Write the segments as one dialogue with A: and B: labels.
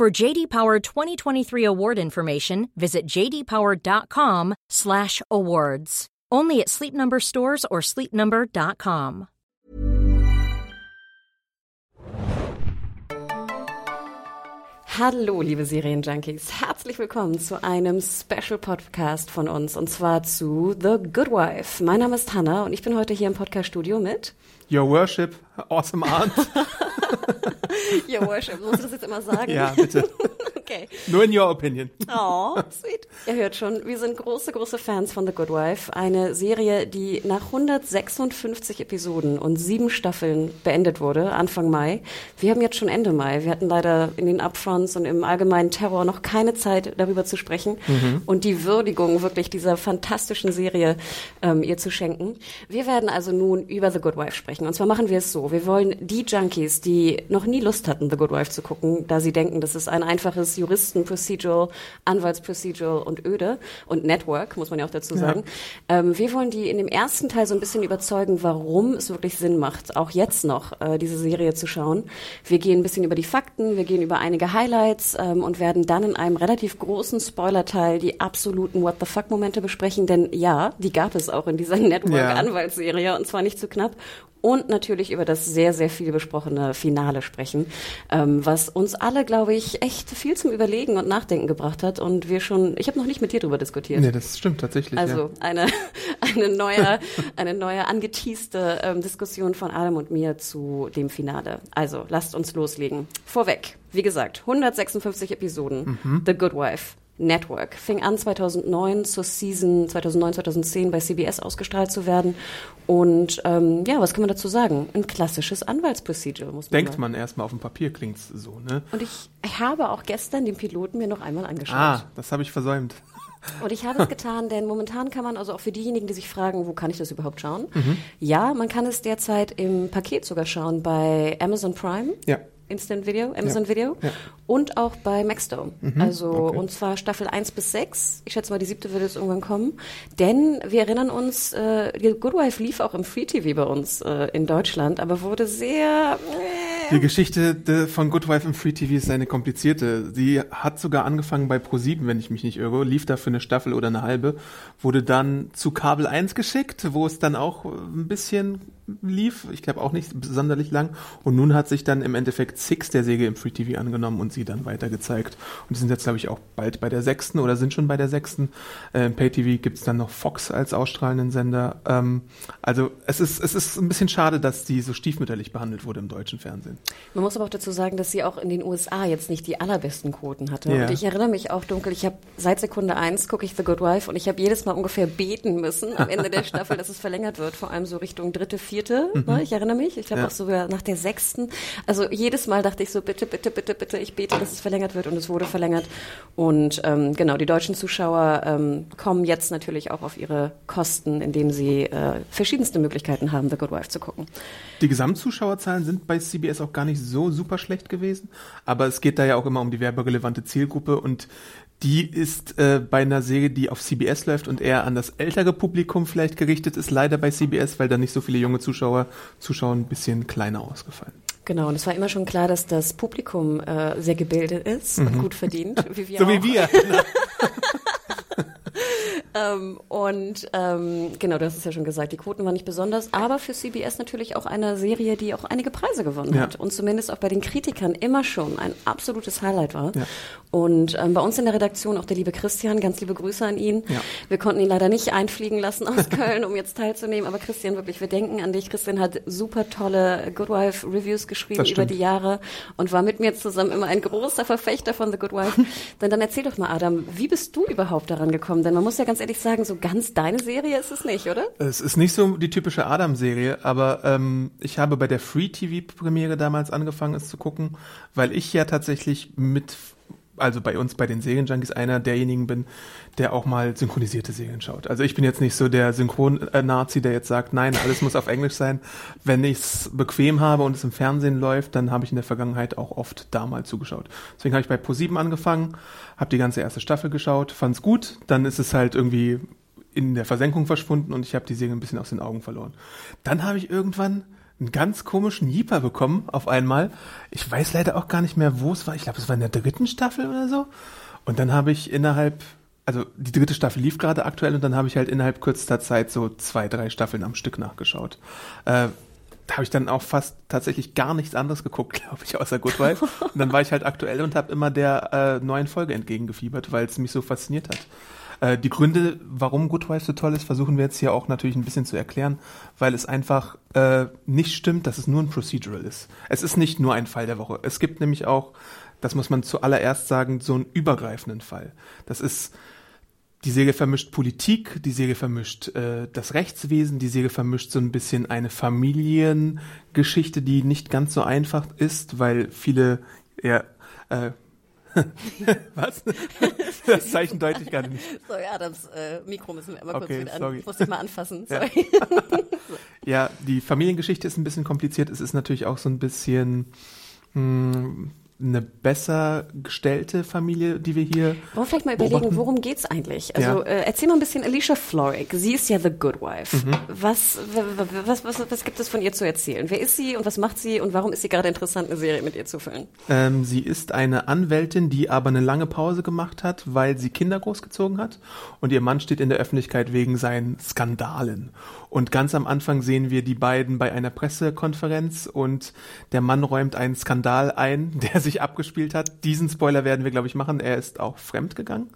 A: For JD Power 2023 award information, visit jdpower.com/awards. Only at Sleep Number stores or sleepnumber.com.
B: Hallo, liebe Serienjunkies. Herzlich willkommen zu einem Special Podcast von uns und zwar zu The Good Wife. Mein Name ist Hannah und ich bin heute hier im Podcast Studio mit
C: Your Worship, awesome aunt.
B: Your Worship. Musst du das jetzt immer sagen?
C: Ja, bitte.
B: okay.
C: Nur in your opinion.
B: Oh, sweet. Ihr hört schon, wir sind große, große Fans von The Good Wife. Eine Serie, die nach 156 Episoden und sieben Staffeln beendet wurde, Anfang Mai. Wir haben jetzt schon Ende Mai. Wir hatten leider in den Upfronts und im allgemeinen Terror noch keine Zeit, darüber zu sprechen mhm. und die Würdigung wirklich dieser fantastischen Serie ähm, ihr zu schenken. Wir werden also nun über The Good Wife sprechen. Und zwar machen wir es so. Wir wollen die Junkies, die noch nie Lust hatten, The Good Wife zu gucken, da sie denken, das ist ein einfaches Juristen-Procedural, Anwalts-Procedural und öde und Network, muss man ja auch dazu sagen. Ja. Ähm, wir wollen die in dem ersten Teil so ein bisschen überzeugen, warum es wirklich Sinn macht, auch jetzt noch äh, diese Serie zu schauen. Wir gehen ein bisschen über die Fakten, wir gehen über einige Highlights ähm, und werden dann in einem relativ großen Spoiler-Teil die absoluten What the fuck-Momente besprechen, denn ja, die gab es auch in dieser Network-Anwaltsserie ja. und zwar nicht zu knapp und natürlich über das sehr, sehr viel besprochene Finale sprechen, ähm, was uns alle, glaube ich, echt viel zum Überlegen und Nachdenken gebracht hat. Und wir schon, ich habe noch nicht mit dir darüber diskutiert.
C: Nee, das stimmt tatsächlich.
B: Also
C: ja.
B: eine, eine neue, eine neue angeteaste ähm, Diskussion von Adam und mir zu dem Finale. Also lasst uns loslegen. Vorweg, wie gesagt, 156 Episoden, mhm. The Good Wife. Network. Fing an 2009 zur Season 2009, 2010 bei CBS ausgestrahlt zu werden. Und ähm, ja, was kann man dazu sagen? Ein klassisches Anwaltsprocedural, muss man
C: Denkt
B: sagen.
C: man erstmal auf dem Papier klingt's so, ne?
B: Und ich, ich habe auch gestern den Piloten mir noch einmal angeschaut.
C: Ah, das habe ich versäumt.
B: Und ich habe es getan, denn momentan kann man also auch für diejenigen, die sich fragen, wo kann ich das überhaupt schauen? Mhm. Ja, man kann es derzeit im Paket sogar schauen bei Amazon Prime.
C: Ja.
B: Instant Video, Amazon ja. Video ja. und auch bei Maxdome. Mhm. Also okay. und zwar Staffel 1 bis 6. Ich schätze mal, die siebte wird jetzt irgendwann kommen. Denn wir erinnern uns, äh, die Good Wife lief auch im Free TV bei uns äh, in Deutschland, aber wurde sehr.
C: Äh, die Geschichte von Good Wife im Free TV ist eine komplizierte. Sie hat sogar angefangen bei Pro7, wenn ich mich nicht irre, lief da für eine Staffel oder eine halbe, wurde dann zu Kabel 1 geschickt, wo es dann auch ein bisschen lief. Ich glaube auch nicht sonderlich lang. Und nun hat sich dann im Endeffekt Six der Säge im Free TV angenommen und sie dann weiter gezeigt. Und die sind jetzt, glaube ich, auch bald bei der sechsten oder sind schon bei der sechsten. Im Pay TV gibt es dann noch Fox als ausstrahlenden Sender. Ähm, also es ist, es ist ein bisschen schade, dass die so stiefmütterlich behandelt wurde im deutschen Fernsehen.
B: Man muss aber auch dazu sagen, dass sie auch in den USA jetzt nicht die allerbesten Quoten hatte. Ja. Und ich erinnere mich auch dunkel, ich habe seit Sekunde eins gucke ich The Good Wife und ich habe jedes Mal ungefähr beten müssen am Ende der Staffel, dass es verlängert wird, vor allem so Richtung dritte, vierte vierte, mhm. ne, ich erinnere mich. Ich glaube ja. auch sogar nach der sechsten. Also jedes Mal dachte ich so, bitte, bitte, bitte, bitte, ich bete, dass es verlängert wird und es wurde verlängert. Und ähm, genau, die deutschen Zuschauer ähm, kommen jetzt natürlich auch auf ihre Kosten, indem sie äh, verschiedenste Möglichkeiten haben, The Good Wife zu gucken.
C: Die Gesamtzuschauerzahlen sind bei CBS auch gar nicht so super schlecht gewesen, aber es geht da ja auch immer um die werberelevante Zielgruppe und die ist äh, bei einer Serie, die auf CBS läuft und eher an das ältere Publikum vielleicht gerichtet ist, leider bei CBS, weil da nicht so viele junge Zuschauer zuschauen, ein bisschen kleiner ausgefallen.
B: Genau, und es war immer schon klar, dass das Publikum äh, sehr gebildet ist mhm. und gut verdient,
C: wie wir so auch. wie wir.
B: Ähm, und ähm, genau, du hast es ja schon gesagt, die Quoten waren nicht besonders, aber für CBS natürlich auch eine Serie, die auch einige Preise gewonnen ja. hat und zumindest auch bei den Kritikern immer schon ein absolutes Highlight war. Ja. Und ähm, bei uns in der Redaktion auch der liebe Christian, ganz liebe Grüße an ihn. Ja. Wir konnten ihn leider nicht einfliegen lassen aus Köln, um jetzt teilzunehmen, aber Christian, wirklich, wir denken an dich. Christian hat super tolle Good Wife Reviews geschrieben über die Jahre und war mit mir zusammen immer ein großer Verfechter von The Good Wife. Denn dann erzähl doch mal, Adam, wie bist du überhaupt daran gekommen? Denn man muss ja ganz ehrlich sagen, so ganz deine Serie ist es nicht, oder?
C: Es ist nicht so die typische Adam-Serie, aber ähm, ich habe bei der Free-TV-Premiere damals angefangen, es zu gucken, weil ich ja tatsächlich mit also bei uns, bei den Serienjunkies, einer derjenigen bin, der auch mal synchronisierte Serien schaut. Also ich bin jetzt nicht so der Synchron-Nazi, der jetzt sagt, nein, alles muss auf Englisch sein. Wenn ich es bequem habe und es im Fernsehen läuft, dann habe ich in der Vergangenheit auch oft da mal zugeschaut. Deswegen habe ich bei Pro7 angefangen, habe die ganze erste Staffel geschaut, fand es gut, dann ist es halt irgendwie in der Versenkung verschwunden und ich habe die Serie ein bisschen aus den Augen verloren. Dann habe ich irgendwann einen ganz komischen Jeeper bekommen auf einmal. Ich weiß leider auch gar nicht mehr, wo es war. Ich glaube, es war in der dritten Staffel oder so. Und dann habe ich innerhalb, also die dritte Staffel lief gerade aktuell und dann habe ich halt innerhalb kürzester Zeit so zwei, drei Staffeln am Stück nachgeschaut. Äh, da habe ich dann auch fast tatsächlich gar nichts anderes geguckt, glaube ich, außer Good Wife. Und dann war ich halt aktuell und habe immer der äh, neuen Folge entgegengefiebert, weil es mich so fasziniert hat. Äh, die Gründe, warum Good Wife so toll ist, versuchen wir jetzt hier auch natürlich ein bisschen zu erklären, weil es einfach äh, nicht stimmt, dass es nur ein Procedural ist. Es ist nicht nur ein Fall der Woche. Es gibt nämlich auch, das muss man zuallererst sagen, so einen übergreifenden Fall. Das ist die Serie vermischt Politik, die Serie vermischt äh, das Rechtswesen, die Serie vermischt so ein bisschen eine Familiengeschichte, die nicht ganz so einfach ist, weil viele ja, äh, Was? Das Zeichen deute ich gar nicht.
B: Sorry, Adams äh, Mikro müssen wir einmal kurz
C: Okay,
B: wieder
C: sorry.
B: an. Ich muss dich mal anfassen.
C: Ja.
B: Sorry.
C: Ja, die Familiengeschichte ist ein bisschen kompliziert. Es ist natürlich auch so ein bisschen mh, eine besser gestellte Familie, die wir hier.
B: Wollen wir vielleicht mal überlegen,
C: beobachten.
B: worum geht's eigentlich? Also
C: Ja.
B: äh, erzähl mal ein bisschen Alicia Florrick. Sie ist ja the good wife.
C: Mhm.
B: Was, was, was, was gibt es von ihr zu erzählen? Wer ist sie und was macht sie und warum ist sie gerade interessant, eine Serie mit ihr zu füllen?
C: Ähm, sie ist eine Anwältin, die aber eine lange Pause gemacht hat, weil sie Kinder großgezogen hat. Und ihr Mann steht in der Öffentlichkeit wegen seinen Skandalen. Und ganz am Anfang sehen wir die beiden bei einer Pressekonferenz und der Mann räumt einen Skandal ein, der sich abgespielt hat. Diesen Spoiler werden wir, glaube ich, machen. Er ist auch fremdgegangen.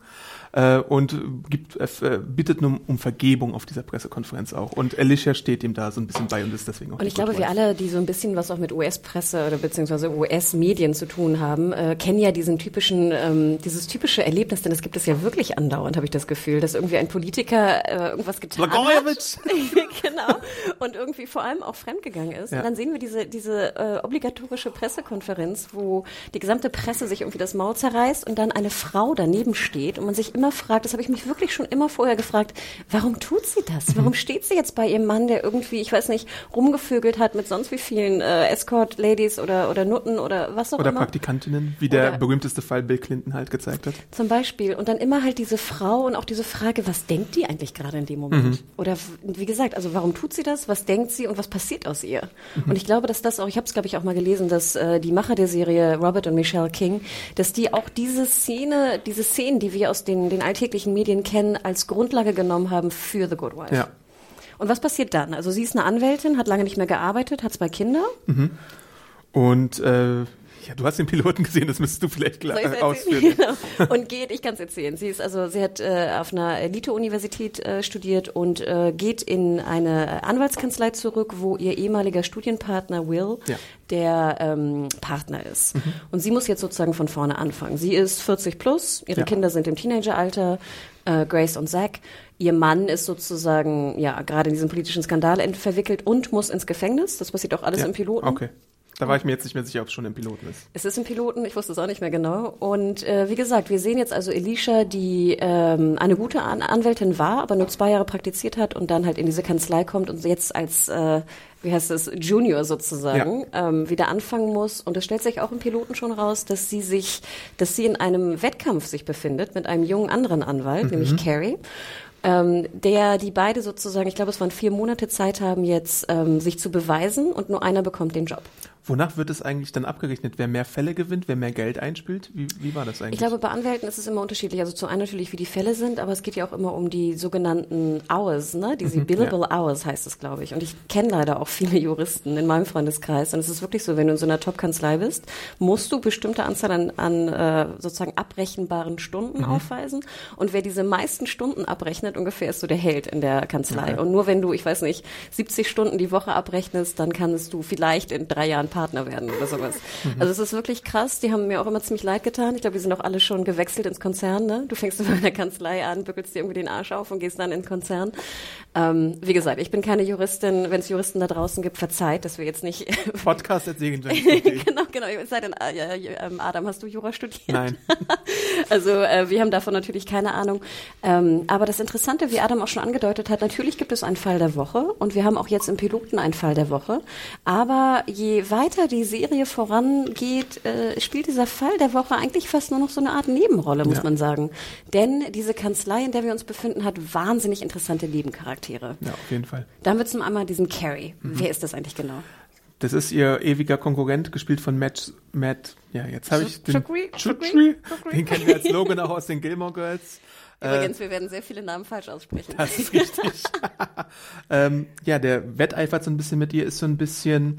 C: Äh, und gibt, äh, bittet nun um Vergebung auf dieser Pressekonferenz auch. Und Alicia steht ihm da so ein bisschen bei und ist deswegen auch
B: Und ich glaube, wir alle, die so ein bisschen was auch mit US-Presse oder beziehungsweise US-Medien zu tun haben, äh, kennen ja diesen typischen, ähm, dieses typische Erlebnis, denn das gibt es ja wirklich andauernd, habe ich das Gefühl, dass irgendwie ein Politiker äh, irgendwas getan
C: Blagojevich!
B: hat. genau. Und irgendwie vor allem auch fremdgegangen ist.
C: Ja.
B: Und dann sehen wir diese, diese äh, obligatorische Pressekonferenz, wo die gesamte Presse sich irgendwie das Maul zerreißt und dann eine Frau daneben steht und man sich immer fragt, das habe ich mich wirklich schon immer vorher gefragt, warum tut sie das? Warum steht sie jetzt bei ihrem Mann, der irgendwie, ich weiß nicht, rumgevögelt hat mit sonst wie vielen äh, Escort-Ladies oder, oder Nutten oder was auch
C: Oder
B: immer?
C: Praktikantinnen, wie der
B: Oder-
C: berühmteste Fall Bill Clinton halt gezeigt hat.
B: Zum Beispiel. Und dann immer halt diese Frau und auch diese Frage, was denkt die eigentlich gerade in dem Moment?
C: Mhm.
B: Oder wie gesagt, also warum tut sie das? Was denkt sie und was passiert aus ihr?
C: Mhm.
B: Und ich glaube, dass das auch, ich habe es glaube ich auch mal gelesen, dass äh, die Macher der Serie Robert und Michelle King, dass die auch diese Szene, diese Szenen, die wir aus den, den alltäglichen Medien kennen, als Grundlage genommen haben für The Good Wife.
C: Ja.
B: Und was passiert dann? Also sie ist eine Anwältin, hat lange nicht mehr gearbeitet, hat zwei Kinder.
C: Und äh, ja, du hast den Piloten gesehen, das müsstest du vielleicht gleich
B: ich's
C: ausführen.
B: Genau. Und geht, ich kann es erzählen. Sie ist also, sie hat äh, auf einer Elite-Universität äh, studiert und äh, geht in eine Anwaltskanzlei zurück, wo ihr ehemaliger Studienpartner Will
C: Ja.
B: der ähm, Partner ist. Und sie muss jetzt sozusagen von vorne anfangen. Sie ist 40 plus, ihre
C: Ja.
B: Kinder sind im Teenageralter, äh, Grace und Zach. Ihr Mann ist sozusagen ja gerade in diesen politischen Skandal verwickelt und muss ins Gefängnis. Das passiert auch alles
C: Ja,
B: im Piloten.
C: Okay. Da war ich mir jetzt nicht mehr sicher, ob es schon im Piloten ist.
B: Es ist ein Piloten, ich wusste es auch nicht mehr genau. Und äh, wie gesagt, wir sehen jetzt also Elisha, die ähm, eine gute An Anwältin war, aber nur zwei Jahre praktiziert hat und dann halt in diese Kanzlei kommt und jetzt als, äh, wie heißt es, Junior sozusagen, ähm, wieder anfangen muss. Und es stellt sich auch im Piloten schon raus, dass sie sich, dass sie in einem Wettkampf sich befindet mit einem jungen anderen Anwalt, nämlich Carrie. Ähm, der die beide sozusagen, ich glaube, es waren vier Monate Zeit haben, jetzt ähm, sich zu beweisen und nur einer bekommt den Job.
C: Wonach wird es eigentlich dann abgerechnet? Wer mehr Fälle gewinnt, wer mehr Geld einspielt? Wie, wie war das eigentlich?
B: Ich glaube, bei Anwälten ist es immer unterschiedlich. Also zum einen natürlich, wie die Fälle sind, aber es geht ja auch immer um die sogenannten Hours, ne? Diese billable Hours heißt es, glaube ich. Und ich kenne leider auch viele Juristen in meinem Freundeskreis. Und es ist wirklich so, wenn du in so einer Top-Kanzlei bist, musst du bestimmte Anzahl an, an äh, sozusagen abrechenbaren Stunden aufweisen. Und wer diese meisten Stunden abrechnet, ungefähr ist so der Held in der Kanzlei.
C: Okay.
B: Und nur wenn du, ich weiß nicht, 70 Stunden die Woche abrechnest, dann kannst du vielleicht in drei Jahren Partner werden oder sowas. Also es ist wirklich krass. Die haben mir auch immer ziemlich leid getan. Ich glaube, die sind auch alle schon gewechselt ins Konzern. Ne? Du fängst immer in der Kanzlei an, bückelst dir irgendwie den Arsch auf und gehst dann in den Konzern. Ähm, wie gesagt, ich bin keine Juristin. Wenn es Juristen da draußen gibt, verzeiht, dass wir jetzt nicht.
C: Podcast at
B: genau, genau. Es sei denn, Adam, hast du Jura studiert?
C: Nein.
B: also äh, wir haben davon natürlich keine Ahnung. Ähm, aber das Interessante, wie Adam auch schon angedeutet hat, natürlich gibt es einen Fall der Woche und wir haben auch jetzt im Piloten einen Fall der Woche. Aber je weiter die Serie vorangeht, äh, spielt dieser Fall der Woche eigentlich fast nur noch so eine Art Nebenrolle, muss ja. man sagen. Denn diese Kanzlei, in der wir uns befinden, hat wahnsinnig interessante Nebencharaktere. Charaktere.
C: Ja, auf jeden Fall.
B: Dann wird zum einmal diesen Carrie. Mhm. Wer ist das eigentlich genau?
C: Das ist ihr ewiger Konkurrent, gespielt von Matt, Matt ja, jetzt habe ich den,
B: Chukri,
C: Chukri, den kennen wir als Logan auch aus den Gilmore Girls.
B: Übrigens, äh, wir werden sehr viele Namen falsch aussprechen.
C: Das ist richtig. ähm, ja, der wetteifert so ein bisschen mit ihr, ist so ein bisschen,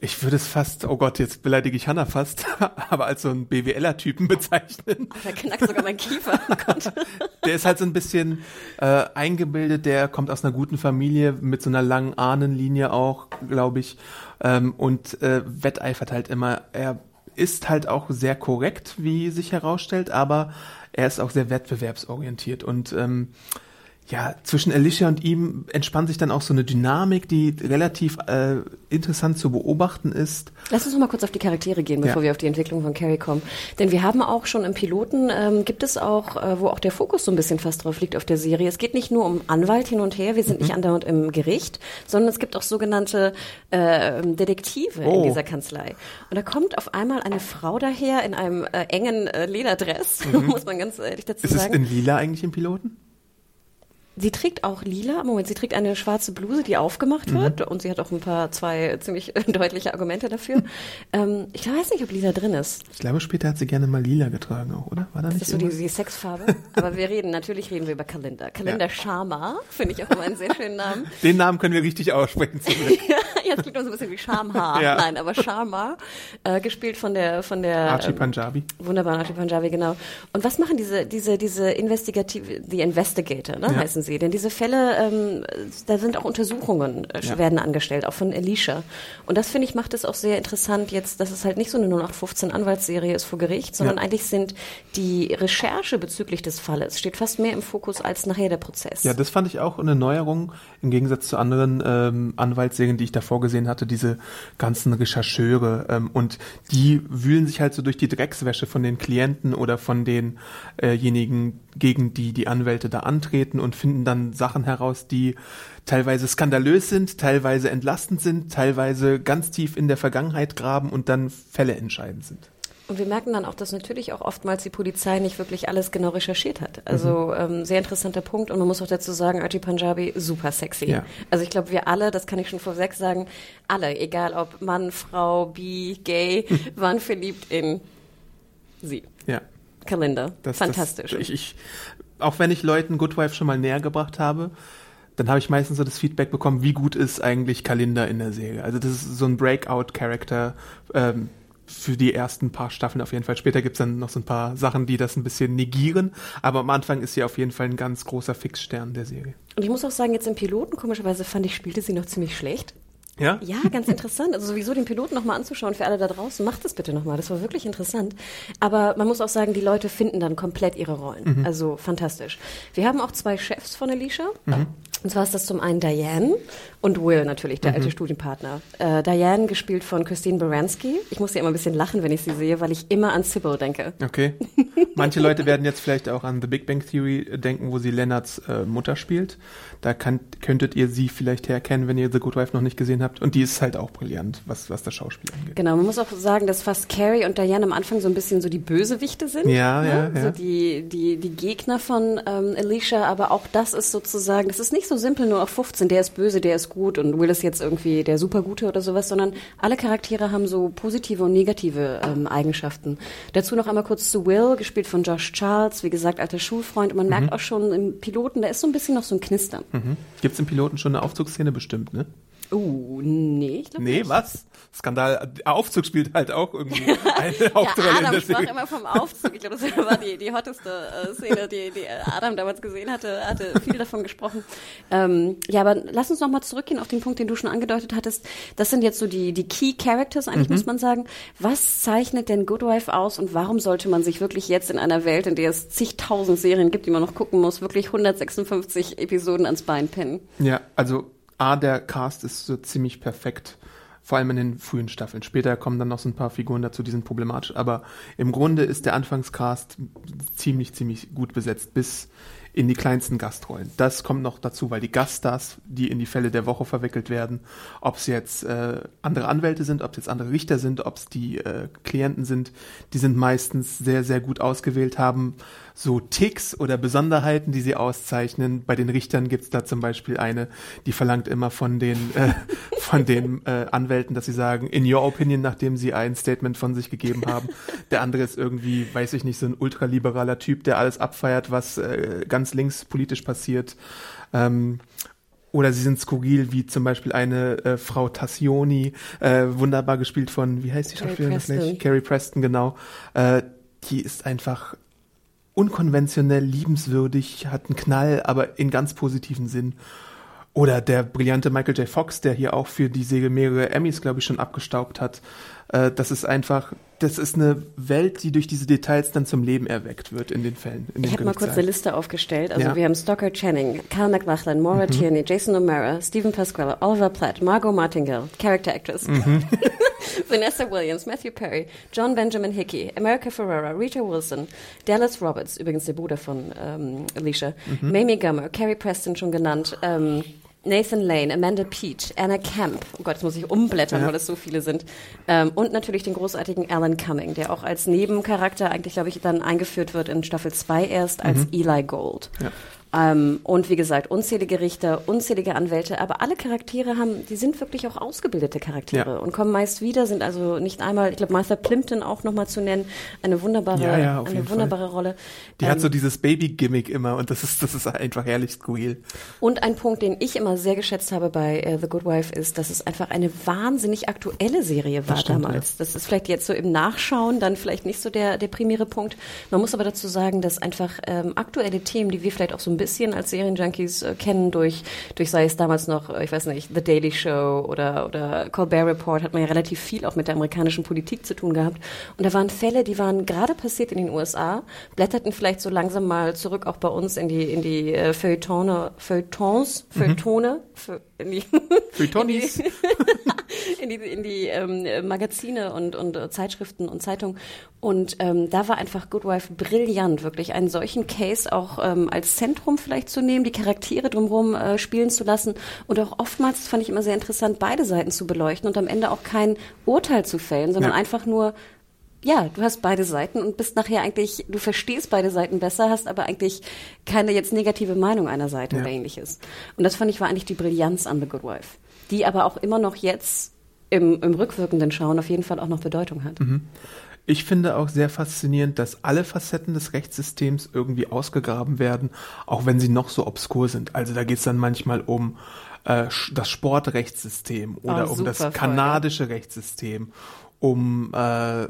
C: ich würde es fast, oh Gott, jetzt beleidige ich Hannah fast, aber als so ein BWLer-Typen bezeichnen.
B: Oh, da knackt sogar mein Kiefer. Oh.
C: Der ist halt so ein bisschen äh, eingebildet, der kommt aus einer guten Familie mit so einer langen Ahnenlinie auch, glaube ich, ähm, und äh, wetteifert halt immer. Er ist halt auch sehr korrekt, wie sich herausstellt, aber er ist auch sehr wettbewerbsorientiert und ähm, ja, zwischen Alicia und ihm entspannt sich dann auch so eine Dynamik, die relativ äh, interessant zu beobachten ist.
B: Lass uns noch mal kurz auf die Charaktere gehen, bevor ja. wir auf die Entwicklung von Carrie kommen. Denn wir haben auch schon im Piloten, ähm, gibt es auch, äh, wo auch der Fokus so ein bisschen fast drauf liegt auf der Serie. Es geht nicht nur um Anwalt hin und her, wir sind mhm. nicht andauernd im Gericht, sondern es gibt auch sogenannte äh, Detektive oh. in dieser Kanzlei. Und da kommt auf einmal eine Frau daher in einem äh, engen äh, Lederdress, mhm. muss man ganz ehrlich dazu
C: ist
B: sagen.
C: Ist es in lila eigentlich im Piloten?
B: Sie trägt auch lila. Moment, sie trägt eine schwarze Bluse, die aufgemacht mhm. wird. Und sie hat auch ein paar, zwei ziemlich deutliche Argumente dafür. ähm, ich weiß nicht, ob lila drin ist.
C: Ich glaube, später hat sie gerne mal lila getragen auch, oder?
B: War da nicht das ist so die, die, Sexfarbe. Aber wir reden, natürlich reden wir über Kalender. Kalender ja. Sharma, finde ich auch immer einen sehr schönen Namen.
C: Den Namen können wir richtig aussprechen.
B: ja, jetzt klingt immer so ein bisschen wie Sharma. Ja. Nein, aber Sharma, äh, gespielt von der, von der.
C: Archie ähm, Punjabi.
B: Wunderbar, Archie Punjabi, genau. Und was machen diese, diese, diese Investigative, die Investigator, ne, heißen sie? Denn diese Fälle, ähm, da sind auch Untersuchungen, äh, ja. werden angestellt, auch von Alicia. Und das finde ich macht es auch sehr interessant jetzt, dass es halt nicht so eine 0815 Anwaltsserie ist vor Gericht, sondern ja. eigentlich sind die Recherche bezüglich des Falles steht fast mehr im Fokus als nachher der Prozess.
C: Ja, das fand ich auch eine Neuerung im Gegensatz zu anderen ähm, Anwaltsserien, die ich davor gesehen hatte, diese ganzen Rechercheure ähm, und die wühlen sich halt so durch die Dreckswäsche von den Klienten oder von denjenigen, gegen die die Anwälte da antreten und finden dann Sachen heraus, die teilweise skandalös sind, teilweise entlastend sind, teilweise ganz tief in der Vergangenheit graben und dann Fälle entscheidend sind.
B: Und wir merken dann auch, dass natürlich auch oftmals die Polizei nicht wirklich alles genau recherchiert hat. Also mhm. ähm, sehr interessanter Punkt. Und man muss auch dazu sagen, Archie Punjabi, super sexy. Ja. Also ich glaube, wir alle, das kann ich schon vor sechs sagen, alle, egal ob Mann, Frau, bi, gay, waren verliebt in sie.
C: Ja.
B: Kalender. Das, Fantastisch.
C: Das, ich, ich, auch wenn ich Leuten Good Wife schon mal näher gebracht habe, dann habe ich meistens so das Feedback bekommen, wie gut ist eigentlich Kalender in der Serie. Also das ist so ein Breakout-Charakter ähm, für die ersten paar Staffeln auf jeden Fall. Später gibt's dann noch so ein paar Sachen, die das ein bisschen negieren, aber am Anfang ist sie auf jeden Fall ein ganz großer Fixstern der Serie.
B: Und ich muss auch sagen, jetzt im Piloten, komischerweise fand ich, spielte sie noch ziemlich schlecht.
C: Ja?
B: Ja, ganz interessant. Also sowieso den Piloten nochmal anzuschauen für alle da draußen. Macht das bitte nochmal. Das war wirklich interessant. Aber man muss auch sagen, die Leute finden dann komplett ihre Rollen. Mhm. Also fantastisch. Wir haben auch zwei Chefs von Alicia. Mhm. Und zwar ist das zum einen Diane und Will natürlich, der mhm. alte Studienpartner. Äh, Diane gespielt von Christine Baranski. Ich muss ja immer ein bisschen lachen, wenn ich sie sehe, weil ich immer an Sybil denke.
C: Okay. Manche Leute werden jetzt vielleicht auch an The Big Bang Theory denken, wo sie Leonards äh, Mutter spielt. Da kann, könntet ihr sie vielleicht herkennen, wenn ihr The Good Wife noch nicht gesehen habt. Und die ist halt auch brillant, was, was das Schauspiel angeht.
B: Genau, man muss auch sagen, dass fast Carrie und Diane am Anfang so ein bisschen so die Bösewichte sind.
C: Ja, ne? ja, ja.
B: So die, die, die Gegner von ähm, Alicia, aber auch das ist sozusagen, das ist nicht so simpel nur auf 15, der ist böse, der ist gut und Will ist jetzt irgendwie der Supergute oder sowas, sondern alle Charaktere haben so positive und negative ähm, Eigenschaften. Dazu noch einmal kurz zu Will, gespielt von Josh Charles, wie gesagt, alter Schulfreund. Und man mhm. merkt auch schon im Piloten, da ist so ein bisschen noch so ein Knistern.
C: Mhm. Gibt es im Piloten schon eine Aufzugsszene bestimmt, ne?
B: Uh, nee, ich glaube
C: Nee,
B: nicht.
C: was? Skandal. Der Aufzug spielt halt auch irgendwie eine
B: Ja,
C: Hauptrolle in
B: Adam
C: der
B: sprach immer vom Aufzug. Ich glaube, das war die, die hotteste äh, Szene, die, die Adam damals gesehen hatte. Er hatte viel davon gesprochen. Ähm, ja, aber lass uns noch mal zurückgehen auf den Punkt, den du schon angedeutet hattest. Das sind jetzt so die, die Key Characters, eigentlich muss man sagen. Was zeichnet denn Good Wife aus und warum sollte man sich wirklich jetzt in einer Welt, in der es zigtausend Serien gibt, die man noch gucken muss, wirklich 156 Episoden ans Bein pinnen?
C: Ja, also A, der Cast ist so ziemlich perfekt. Vor allem in den frühen Staffeln. Später kommen dann noch so ein paar Figuren dazu, die sind problematisch. Aber im Grunde ist der Anfangscast ziemlich, ziemlich gut besetzt, bis in die kleinsten Gastrollen. Das kommt noch dazu, weil die Gaststars, die in die Fälle der Woche verwickelt werden, ob es jetzt äh, andere Anwälte sind, ob es jetzt andere Richter sind, ob es die äh, Klienten sind, die sind meistens sehr, sehr gut ausgewählt, haben so Ticks oder Besonderheiten, die sie auszeichnen. Bei den Richtern gibt's da zum Beispiel eine, die verlangt immer von den, äh, von den äh, Anwälten, dass sie sagen, in your opinion, nachdem sie ein Statement von sich gegeben haben. Der andere ist irgendwie, weiß ich nicht, so ein ultraliberaler Typ, der alles abfeiert, was äh, ganz links politisch passiert. Ähm, oder sie sind skurril, wie zum Beispiel eine äh, Frau Tassioni, äh, wunderbar gespielt von, wie heißt die
B: Carrie
C: Schauspielerin
B: Preston.
C: gleich? Carrie Preston, genau. Äh, die ist einfach unkonventionell, liebenswürdig, hat einen Knall, aber in ganz positiven Sinn. Oder der brillante Michael J. Fox, der hier auch für die Serie mehrere Emmys, glaube ich, schon abgestaubt hat. Äh, das ist einfach, das ist eine Welt, die durch diese Details dann zum Leben erweckt wird in den Fällen. In den
B: Ich habe mal kurz eine. Liste aufgestellt. Also
C: Ja. Mhm.
B: wir haben Stoker Channing, Kyle MacLachlan, Maura Tierney, Jason O'Mara, Stephen Pasquale, Oliver Platt, Margot Martingale, Character Actress,
C: Mhm.
B: Vanessa Williams, Matthew Perry, John Benjamin Hickey, America Ferrera, Rita Wilson, Dallas Roberts, übrigens der Bruder von ähm, Alicia,
C: Mhm.
B: Mamie Gummer, Carrie Preston schon genannt, ähm, Nathan Lane, Amanda Peach, Anna Camp, oh Gott, jetzt muss ich umblättern,
C: Ja.
B: weil es so viele sind, ähm, und natürlich den großartigen Alan Cumming, der auch als Nebencharakter eigentlich, glaube ich, dann eingeführt wird in Staffel 2 erst als Eli Gold.
C: Ja.
B: Ähm, und wie gesagt, unzählige Richter, unzählige Anwälte, aber alle Charaktere haben, die sind wirklich auch ausgebildete Charaktere
C: Ja.
B: und kommen meist wieder, sind also nicht einmal, ich glaube, Martha Plimpton auch nochmal zu nennen, eine wunderbare,
C: Ja, ja,
B: eine wunderbare Rolle.
C: Die
B: Ähm,
C: hat so dieses Baby-Gimmick immer und das ist, das ist einfach herrlich skurril.
B: Und ein Punkt, den ich immer sehr geschätzt habe bei äh, The Good Wife, ist, dass es einfach eine wahnsinnig aktuelle Serie war
C: stimmt,
B: damals. Das ist vielleicht jetzt so im Nachschauen dann vielleicht nicht so der, der primäre Punkt. Man muss aber dazu sagen, dass einfach ähm, aktuelle Themen, die wir vielleicht auch so ein bisschen als Serienjunkies äh, kennen, durch, durch sei es damals noch, äh, ich weiß nicht, The Daily Show oder, oder Colbert Report, hat man ja relativ viel auch mit der amerikanischen Politik zu tun gehabt. Und da waren Fälle, die waren gerade passiert in den USA, blätterten vielleicht so langsam mal zurück auch bei uns in die, in die äh, Feuilletone, Feuilletons, Feuilletone, Feu- in die,
C: Feuilletonis.
B: in die, in die ähm, Magazine und, und äh, Zeitschriften und Zeitungen. Und ähm, da war einfach Good Wife brillant, wirklich einen solchen Case auch ähm, als Zentrum vielleicht zu nehmen, die Charaktere drumherum äh, spielen zu lassen und auch oftmals, fand ich immer sehr interessant, beide Seiten zu beleuchten und am Ende auch kein Urteil zu fällen, sondern
C: Ja.
B: einfach nur ja, du hast beide Seiten und bist nachher eigentlich, du verstehst beide Seiten besser, hast aber eigentlich keine jetzt negative Meinung einer Seite
C: Ja.
B: oder ähnliches. Und das fand ich war eigentlich die Brillanz an The Good Wife, die aber auch immer noch jetzt im, im rückwirkenden Schauen auf jeden Fall auch noch Bedeutung hat.
C: Ich finde auch sehr faszinierend, dass alle Facetten des Rechtssystems irgendwie ausgegraben werden, auch wenn sie noch so obskur sind. Also da geht es dann manchmal um äh, das Sportrechtssystem oder
B: Oh,
C: um das
B: super Folge.
C: kanadische Rechtssystem, um, äh,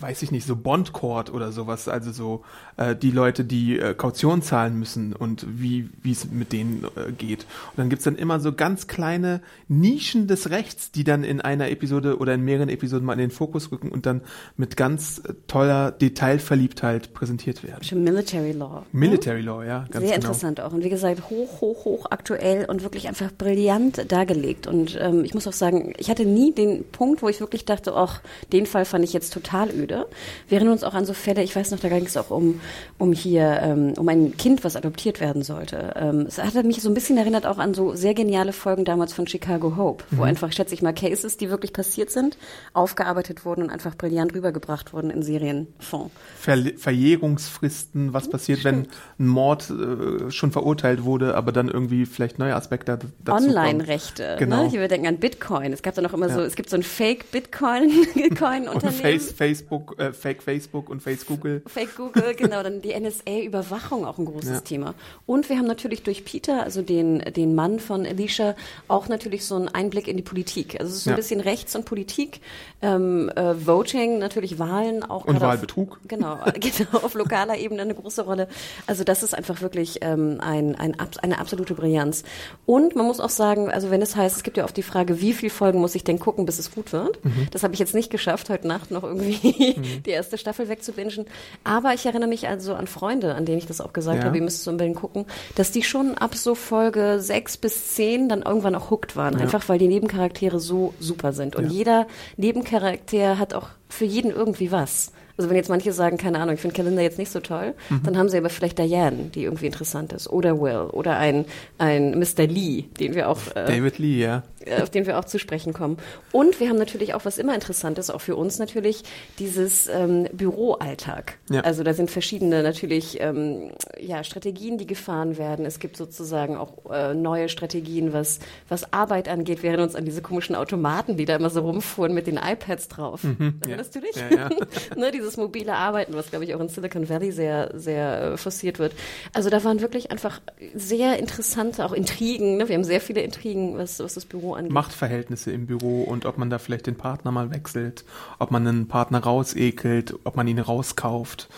C: weiß ich nicht, so Bond Court oder sowas, also so äh, die Leute, die äh, Kaution zahlen müssen und wie wie es mit denen äh, geht. Und dann gibt's dann immer so ganz kleine Nischen des Rechts, die dann in einer Episode oder in mehreren Episoden mal in den Fokus rücken und dann mit ganz äh, toller Detailverliebtheit präsentiert werden.
B: Schon Military Law.
C: Military Law, ja, ganz
B: Sehr
C: genau.
B: interessant auch. Und wie gesagt, hoch, hoch, hoch aktuell und wirklich einfach brillant dargelegt. Und ähm, ich muss auch sagen, ich hatte nie den Punkt, wo ich wirklich dachte, ach, den Fall fand ich jetzt total öde. Wir erinnern uns auch an so Fälle, ich weiß noch, da ging es auch um, um hier, ähm, um ein Kind, was adoptiert werden sollte. Ähm, es hatte mich so ein bisschen erinnert auch an so sehr geniale Folgen damals von Chicago Hope, wo einfach, schätze ich mal, Cases, die wirklich passiert sind, aufgearbeitet wurden und einfach brillant rübergebracht wurden in Serienfond.
C: Ver Verjährungsfristen, was passiert, wenn ein Mord äh, schon verurteilt wurde, aber dann irgendwie vielleicht neue Aspekte dazu.
B: Online-Rechte.
C: Genau.
B: Ne? Hier, wir denken an Bitcoin. Es gab da noch immer so,
C: Ja.
B: es gibt so ein Fake-Bitcoin, Bitcoin-Unternehmen.
C: Und Face, Facebook, äh, Fake Facebook und Face Google.
B: Fake Google, genau, dann die NSA-Überwachung auch ein großes ja. Thema. Und wir haben natürlich durch Peter, also den, den Mann von Alicia, auch natürlich so einen Einblick in die Politik. Also es ist so ein ja. bisschen Rechts und Politik, ähm, äh, Voting, natürlich Wahlen auch.
C: Und Wahlbetrug.
B: Auf, genau, genau, auf lokaler Ebene eine große Rolle. Also das ist einfach wirklich ähm, ein, ein, eine absolute Brillanz. Und man muss auch sagen, also wenn es heißt, es gibt ja oft die Frage, wie viele Folgen muss ich denn gucken, bis es gut wird? Mhm. Das habe ich jetzt nicht geschafft, heute Nacht noch irgendwie mhm. die erste Staffel wegzubingen. Aber ich erinnere mich also an Freunde, an denen ich das auch gesagt ja. habe, ihr müsst so unbedingt gucken, dass die schon ab so Folge sechs bis zehn dann irgendwann auch hooked waren. Ja. Einfach weil die Nebencharaktere so super sind. Und ja. jeder Nebencharakter hat auch für jeden irgendwie was. Also wenn jetzt manche sagen, keine Ahnung, ich finde Kalender jetzt nicht so toll, mhm. dann haben sie aber vielleicht Diane, die irgendwie interessant ist, oder Will, oder ein, ein Mr. Lee, den wir auch
C: äh, David Lee, ja.
B: Äh, auf den wir auch zu sprechen kommen. Und wir haben natürlich auch was immer Interessantes, auch für uns natürlich, dieses ähm, Büroalltag. Ja. Also da sind verschiedene natürlich ähm, ja, Strategien, die gefahren werden. Es gibt sozusagen auch äh, neue Strategien, was, was Arbeit angeht. Wir erinnern uns an diese komischen Automaten, die da immer so rumfuhren mit den iPads drauf. Mhm, Erinnerst ja. du dich? Ja, ja. ne, dieses mobile Arbeiten, was glaube ich auch in Silicon Valley sehr, sehr äh, forciert wird. Also da waren wirklich einfach sehr interessante, auch Intrigen. Ne? Wir haben sehr viele Intrigen, was, was das Büro angeht.
C: Machtverhältnisse im Büro und ob man da vielleicht den Partner mal wechselt, ob man einen Partner rausekelt, ob man ihn rauskauft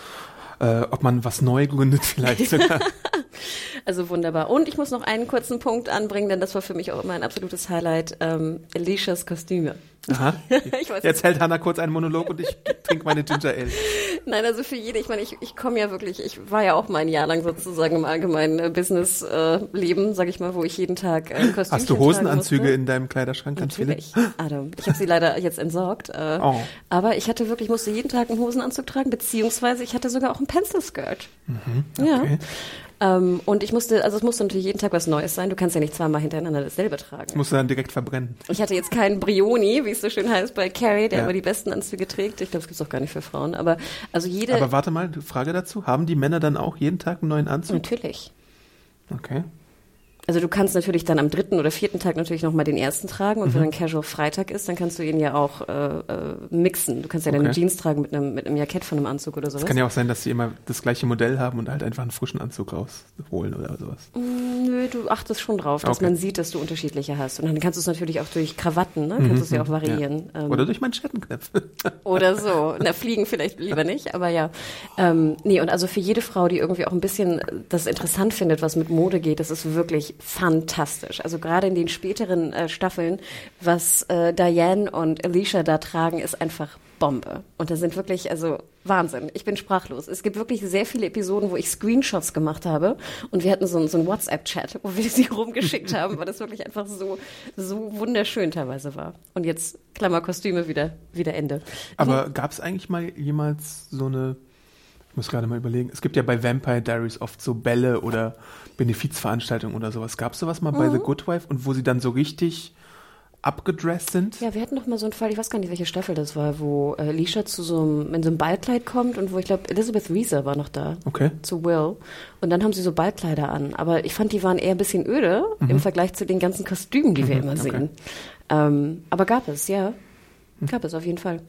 C: äh, ob man was neu gründet vielleicht sogar.
B: also wunderbar. Und ich muss noch einen kurzen Punkt anbringen, denn das war für mich auch immer ein absolutes Highlight. Ähm, Alicias Kostüme.
C: Aha. Jetzt hält Hannah kurz einen Monolog und ich trinke meine Ginger Ale.
B: Nein, also für jede, ich meine, ich, ich komme ja wirklich, ich war ja auch mal ein Jahr lang sozusagen im allgemeinen äh, Business-Leben, äh, sag ich mal, wo ich jeden Tag äh, Kostüm
C: Hast du Hosenanzüge in deinem Kleiderschrank?
B: Natürlich, Adam. Ich habe sie leider jetzt entsorgt. Äh, oh. Aber ich hatte wirklich, musste jeden Tag einen Hosenanzug tragen, beziehungsweise ich hatte sogar auch einen Pencil Skirt. Mhm, okay. Ja. Ähm, und ich musste, also es musste natürlich jeden Tag was Neues sein. Du kannst ja nicht zweimal hintereinander dasselbe tragen.
C: Das musst du dann direkt verbrennen.
B: Ich hatte jetzt keinen Brioni, wie es so schön heißt, bei Carrie, der ja. immer die besten Anzüge trägt. Ich glaube, das gibt's auch gar nicht für Frauen. Aber also jede.
C: Aber warte mal, Frage dazu. Haben die Männer dann auch jeden Tag einen neuen Anzug?
B: Natürlich.
C: Okay.
B: Also du kannst natürlich dann am dritten oder vierten Tag natürlich nochmal den ersten tragen und mhm. wenn dann Casual Freitag ist, dann kannst du ihn ja auch äh, äh, mixen. Du kannst ja okay. deine Jeans tragen mit einem, mit einem Jackett von einem Anzug oder sowas.
C: Es kann ja auch sein, dass sie immer das gleiche Modell haben und halt einfach einen frischen Anzug rausholen oder sowas.
B: Mm, nö, du achtest schon drauf, dass okay. man sieht, dass du unterschiedliche hast. Und dann kannst du es natürlich auch durch Krawatten, ne? kannst mhm. du es ja auch variieren.
C: Ja. Ähm, oder durch Manschettenknöpfe.
B: oder so. Na, fliegen vielleicht lieber nicht, aber ja. Ähm, nee, und also für jede Frau, die irgendwie auch ein bisschen das interessant findet, was mit Mode geht, das ist wirklich fantastisch. Also gerade in den späteren äh, Staffeln, was äh, Diane und Alicia da tragen, ist einfach Bombe. Und da sind wirklich, also Wahnsinn. Ich bin sprachlos. Es gibt wirklich sehr viele Episoden, wo ich Screenshots gemacht habe und wir hatten so, so einen WhatsApp-Chat, wo wir sie rumgeschickt haben, weil das wirklich einfach so, so wunderschön teilweise war. Und jetzt Klammerkostüme wieder, wieder Ende.
C: Aber gab es eigentlich mal jemals so eine ich muss gerade mal überlegen. Es gibt ja bei Vampire Diaries oft so Bälle oder Benefizveranstaltungen oder sowas. Gab es sowas mal mhm. bei The Good Wife und wo sie dann so richtig abgedresst sind?
B: Ja, wir hatten noch mal so einen Fall, ich weiß gar nicht, welche Staffel das war, wo äh, Lisha zu so einem, in so einem Ballkleid kommt und wo ich glaube, Elizabeth Reeser war noch da.
C: Okay.
B: Zu Will. Und dann haben sie so Ballkleider an. Aber ich fand, die waren eher ein bisschen öde mhm. im Vergleich zu den ganzen Kostümen, die mhm, wir immer okay. sehen. Ähm, aber gab es, ja. Mhm. Gab es auf jeden Fall.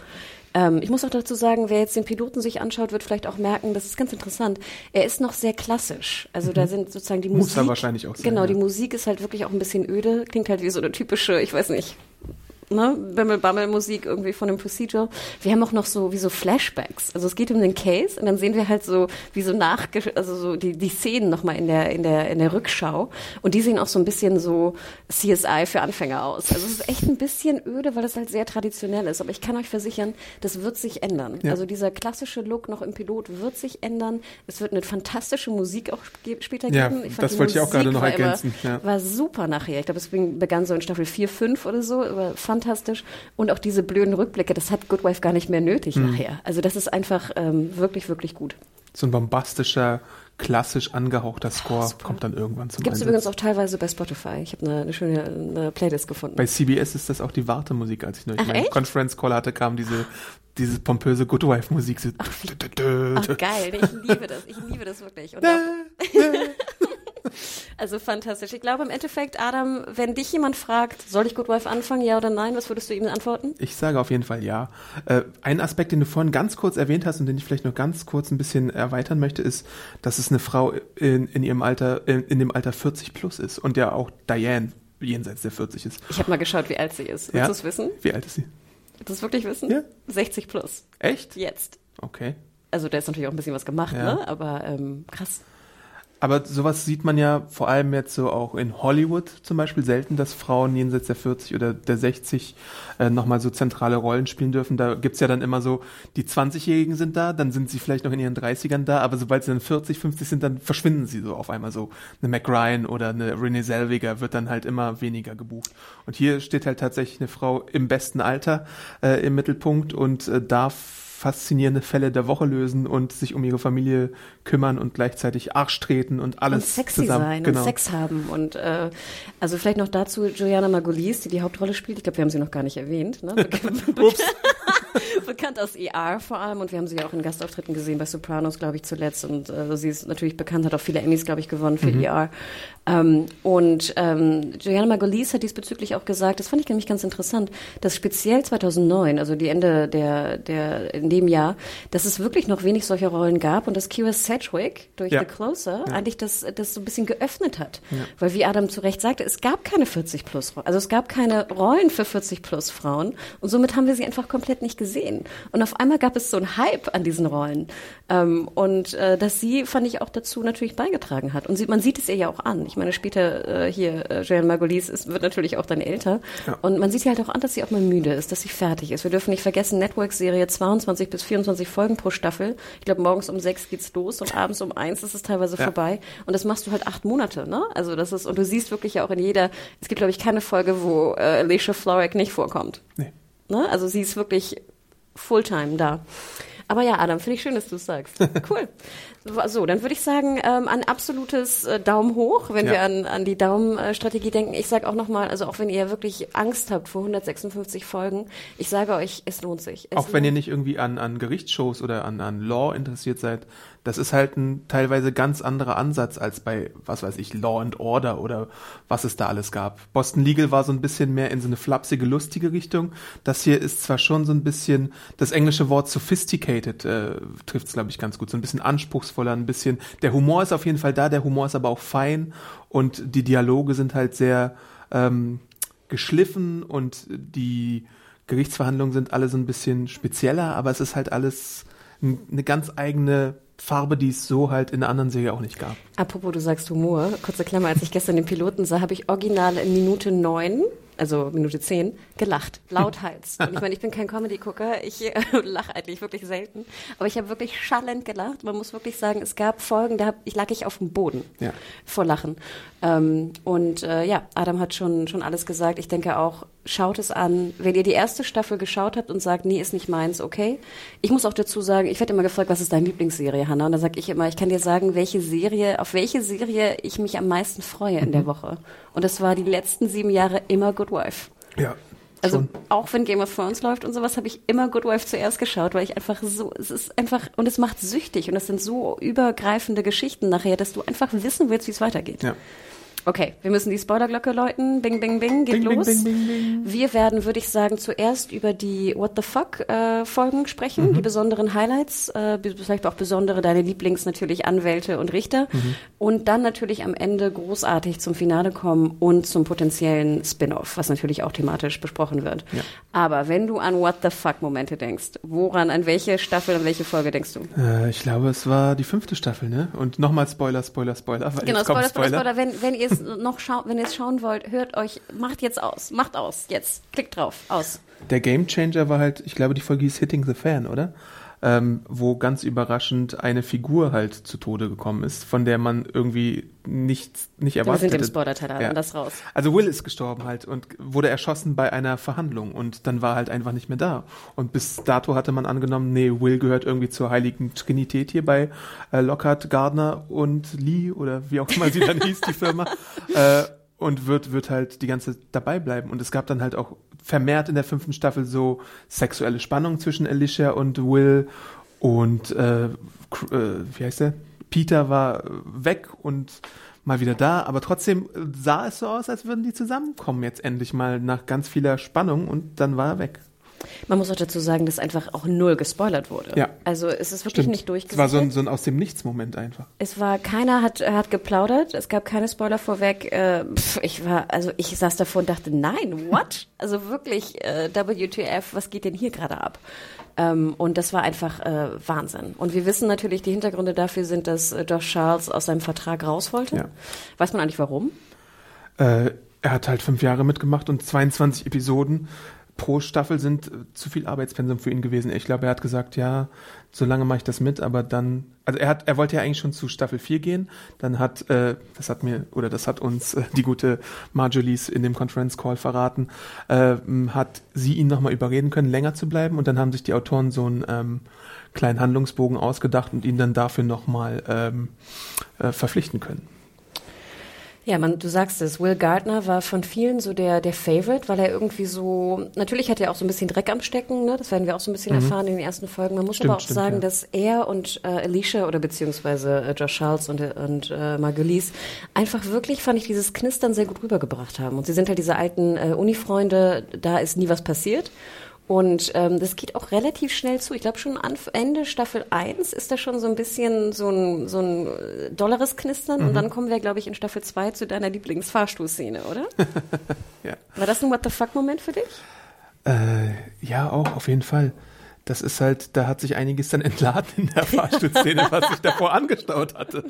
B: Ähm, ich muss auch dazu sagen, wer jetzt den Piloten sich anschaut, wird vielleicht auch merken, das ist ganz interessant. Er ist noch sehr klassisch. Also mhm. da sind sozusagen die Muss Musik. Muss er
C: wahrscheinlich auch sein,
B: Genau, ja. die Musik ist halt wirklich auch ein bisschen öde. Klingt halt wie so eine typische, ich weiß nicht, ne, Bimmel-Bammel-Musik irgendwie von dem Procedure. Wir haben auch noch so wie so Flashbacks. Also es geht um den Case und dann sehen wir halt so wie so nach, also so die, die Szenen nochmal in der, in der, in der Rückschau. Und die sehen auch so ein bisschen so CSI für Anfänger aus. Also es ist echt ein bisschen öde, weil es halt sehr traditionell ist. Aber ich kann euch versichern, das wird sich ändern. Ja. Also dieser klassische Look noch im Pilot wird sich ändern. Es wird eine fantastische Musik auch später
C: ja, geben. Ich das wollte ich auch gerade noch ergänzen.
B: War, ja. war super nachher. Ich glaube, es begann so in Staffel 4, 5 oder so. Aber fantastisch. Und auch diese blöden Rückblicke, das hat Good Wife gar nicht mehr nötig mhm. nachher. Also das ist einfach ähm, wirklich, wirklich gut.
C: So ein bombastischer, klassisch angehauchter Score oh, kommt dann irgendwann zum
B: Gibt es übrigens auch teilweise bei Spotify. Ich habe eine, eine, schöne eine Playlist gefunden.
C: Bei CBS ist das auch die Wartemusik. Als ich neulich meinen Conference Call hatte, kam diese diese pompöse Good Wife Musik. So
B: ach, ach, geil, ich liebe das, ich liebe das wirklich. Also fantastisch. Ich glaube im Endeffekt, Adam, wenn dich jemand fragt, soll ich Good Wife anfangen, ja oder nein, was würdest du ihm antworten?
C: Ich sage auf jeden Fall ja. Äh, ein Aspekt, den du vorhin ganz kurz erwähnt hast und den ich vielleicht noch ganz kurz ein bisschen erweitern möchte, ist, dass es eine Frau in, in ihrem Alter, in, in dem Alter 40 plus ist und ja auch Diane jenseits der 40 ist.
B: Ich habe mal geschaut, wie alt sie ist. Willst
C: Ja?
B: du es wissen?
C: Wie alt ist sie?
B: Willst du es wirklich wissen?
C: Ja.
B: 60 plus.
C: Echt?
B: Jetzt.
C: Okay.
B: Also da ist natürlich auch ein bisschen was gemacht,
C: Ja.
B: ne? Aber ähm, krass.
C: Aber sowas sieht man ja vor allem jetzt so auch in Hollywood zum Beispiel selten, dass Frauen jenseits der 40 oder der 60 äh, nochmal so zentrale Rollen spielen dürfen. Da gibt's ja dann immer so, die 20-Jährigen sind da, dann sind sie vielleicht noch in ihren 30ern da, aber sobald sie dann 40, 50 sind, dann verschwinden sie so auf einmal so. Eine Mac Ryan oder eine Renee Zellweger wird dann halt immer weniger gebucht. Und hier steht halt tatsächlich eine Frau im besten Alter äh, im Mittelpunkt und äh, darf faszinierende Fälle der Woche lösen und sich um ihre Familie kümmern und gleichzeitig Arsch treten und alles
B: und sexy
C: zusammen.
B: sein
C: genau.
B: und Sex haben und äh, also vielleicht noch dazu Juliana Margulies, die die Hauptrolle spielt. Ich glaube, wir haben sie noch gar nicht erwähnt. Ne? Be
C: Ups.
B: bekannt aus ER vor allem und wir haben sie ja auch in Gastauftritten gesehen bei Sopranos, glaube ich, zuletzt und äh, sie ist natürlich bekannt, hat auch viele Emmys, glaube ich, gewonnen für ER. Ähm, und ähm, Juliana Margulies hat diesbezüglich auch gesagt, das fand ich nämlich ganz interessant, dass speziell 2009, also die Ende der, der in dem Jahr, dass es wirklich noch wenig solcher Rollen gab und dass Kira Sedgwick durch
C: Ja.
B: The Closer eigentlich das, das so ein bisschen geöffnet hat. Weil wie Adam zu Recht sagte, es gab keine 40 plus, also es gab keine Rollen für 40 plus Frauen und somit haben wir sie einfach komplett nicht gesehen. Und auf einmal gab es so einen Hype an diesen Rollen. Ähm, und äh, dass sie, fand ich, auch dazu natürlich beigetragen hat. Und sie, man sieht es ihr ja auch an. Ich meine, später äh, hier, äh, Jeanne Margulies ist, wird natürlich auch dann älter.
C: Ja.
B: Und man sieht ja halt auch an, dass sie auch mal müde ist, dass sie fertig ist. Wir dürfen nicht vergessen, Network-Serie 22 bis 24 Folgen pro Staffel. Ich glaube, morgens um sechs geht's los und abends um eins ist es teilweise
C: Ja.
B: vorbei. Und das machst du halt acht Monate, ne? Also das ist, und du siehst wirklich ja auch in jeder, es gibt, glaube ich, keine Folge, wo äh, Alicia Florrick nicht vorkommt.
C: Nee.
B: Ne? Also sie ist wirklich Fulltime da. Aber ja, Adam, finde ich schön, dass du es sagst. Cool. So, dann würde ich sagen, ähm, ein absolutes äh, Daumen hoch, wenn
C: Ja.
B: wir an, an die Daumenstrategie denken. Ich sage auch nochmal, also auch wenn ihr wirklich Angst habt vor 156 Folgen, ich sage euch, es lohnt sich. Es
C: Auch wenn ihr
B: lohnt-
C: nicht irgendwie an, an Gerichtsshows oder an, an Law interessiert seid, das ist halt ein teilweise ganz anderer Ansatz als bei, was weiß ich, Law and Order oder was es da alles gab. Boston Legal war so ein bisschen mehr in so eine flapsige, lustige Richtung. Das hier ist zwar schon so ein bisschen, das englische Wort sophisticated äh, trifft es, glaube ich, ganz gut. So ein bisschen anspruchsvoller, ein bisschen, der Humor ist auf jeden Fall da, der Humor ist aber auch fein und die Dialoge sind halt sehr ähm, geschliffen und die Gerichtsverhandlungen sind alle so ein bisschen spezieller, aber es ist halt alles eine ganz eigene Farbe, die es so halt in einer anderen Serie auch nicht gab.
B: Apropos, du sagst Humor. Kurze Klammer, als ich gestern den Piloten sah, habe ich original in Minute neun, also Minute zehn, gelacht. Lauthals. Und ich meine, ich bin kein Comedy-Gucker. Ich äh, lache eigentlich wirklich selten. Aber ich habe wirklich schallend gelacht. Man muss wirklich sagen, es gab Folgen, da hab, ich lag ich auf dem Boden
C: Ja.
B: vor Lachen. Ähm, und äh, ja, Adam hat schon, schon alles gesagt. Ich denke auch, schaut es an. Wenn ihr die erste Staffel geschaut habt und sagt, nee, ist nicht meins, okay. Ich muss auch dazu sagen, ich werde immer gefragt, was ist deine Lieblingsserie, Hannah? Und da sage ich immer, ich kann dir sagen, welche Serie, auf welche Serie ich mich am meisten freue in der Woche. Und das war die letzten sieben Jahre immer Good Wife.
C: Ja.
B: Also
C: schon.
B: auch wenn Game of Thrones läuft und sowas, habe ich immer Good Wife zuerst geschaut, weil ich einfach so, es ist einfach, und es macht süchtig und es sind so übergreifende Geschichten nachher, dass du einfach wissen willst, wie es weitergeht.
C: Ja.
B: Okay, wir müssen die Spoilerglocke läuten. Bing, bing, bing, geht
C: Bing,
B: los.
C: bing, bing.
B: Wir werden, würde ich sagen, zuerst über die What the Fuck äh, Folgen sprechen,
C: Mhm.
B: die besonderen Highlights, äh, vielleicht auch besondere deine Lieblings natürlich Anwälte und Richter
C: Mhm.
B: und dann natürlich am Ende großartig zum Finale kommen und zum potenziellen Spin-off, was natürlich auch thematisch besprochen wird.
C: Ja.
B: Aber wenn du an What the Fuck Momente denkst, woran, an welche Staffel, an welche Folge denkst du?
C: Äh, ich glaube, es war die fünfte Staffel, ne? Und nochmal Spoiler, Spoiler, Spoiler.
B: Genau,
C: kommt
B: Spoiler, Spoiler, Spoiler. Wenn, wenn ihr es noch schau wenn ihr es schauen wollt, hört euch, macht jetzt aus, macht aus, jetzt, klickt drauf, aus.
C: Der Game Changer war halt, ich glaube, die Folge hieß Hitting the Fan, oder? Ähm, wo ganz überraschend eine Figur halt zu Tode gekommen ist, von der man irgendwie nicht, nicht
B: Wir
C: erwartet
B: sind im. Spoiler-Teil,
C: Ja.
B: das raus.
C: Also Will ist gestorben halt und wurde erschossen bei einer Verhandlung und dann war halt einfach nicht mehr da. Und bis dato hatte man angenommen, nee, Will gehört irgendwie zur heiligen Trinität hier bei äh, Lockhart, Gardner und Lee oder wie auch immer sie dann hieß, die Firma. Äh, und wird, wird halt die ganze Zeit dabei bleiben. Und es gab dann halt auch vermehrt in der fünften Staffel so sexuelle Spannung zwischen Alicia und Will und äh, äh, wie heißt der? Peter war weg und mal wieder da, aber trotzdem sah es so aus, als würden die zusammenkommen jetzt endlich mal nach ganz vieler Spannung und dann war er weg.
B: Man muss auch dazu sagen, dass einfach auch null gespoilert wurde.
C: Ja.
B: Also es ist wirklich
C: Stimmt.
B: nicht
C: Es
B: durchgesickert.
C: war so ein, so ein aus dem Nichts-Moment einfach.
B: Es war, keiner hat, hat geplaudert, es gab keine Spoiler vorweg. Äh, pf, ich war, also ich saß davor und dachte, nein, what? Also wirklich, äh, WTF, was geht denn hier gerade ab? Ähm, und das war einfach äh, Wahnsinn. Und wir wissen natürlich, die Hintergründe dafür sind, dass äh, Josh Charles aus seinem Vertrag raus wollte.
C: Ja.
B: Weiß man eigentlich warum?
C: Äh, er hat halt fünf Jahre mitgemacht und 22 Episoden pro Staffel sind äh, zu viel Arbeitspensum für ihn gewesen. Ich glaube, er hat gesagt, ja, so lange mache ich das mit, aber dann, also er hat, er wollte ja eigentlich schon zu Staffel 4 gehen. Dann hat, äh, das hat mir, oder das hat uns äh, die gute Marjolies in dem Conference Call verraten, äh, hat sie ihn nochmal überreden können, länger zu bleiben. Und dann haben sich die Autoren so einen ähm, kleinen Handlungsbogen ausgedacht und ihn dann dafür nochmal ähm, äh, verpflichten können.
B: Ja, man, du sagst es, Will Gardner war von vielen so der, der Favorite, weil er irgendwie so, natürlich hat er auch so ein bisschen Dreck am Stecken, ne? das werden wir auch so ein bisschen erfahren in den ersten Folgen. Man muss
C: Mhm. Stimmt,
B: aber auch
C: stimmt,
B: sagen,
C: ja.
B: dass er und äh, Alicia oder beziehungsweise äh, Josh Charles und, und äh, Margulies einfach wirklich, fand ich, dieses Knistern sehr gut rübergebracht haben. Und sie sind halt diese alten äh, Uni-Freunde, da ist nie was passiert. Und ähm, das geht auch relativ schnell zu. Ich glaube schon an Ende Staffel 1 ist da schon so ein bisschen so ein, so ein äh, dolleres Knistern.
C: Mhm.
B: Und dann kommen wir, glaube ich, in Staffel 2 zu deiner Lieblingsfahrstuhlszene, oder?
C: Ja.
B: War das ein What the fuck-Moment für dich?
C: Äh, ja, auch, auf jeden Fall. Das ist halt, da hat sich einiges dann entladen in der Fahrstuhlszene, was sich davor angestaut hatte.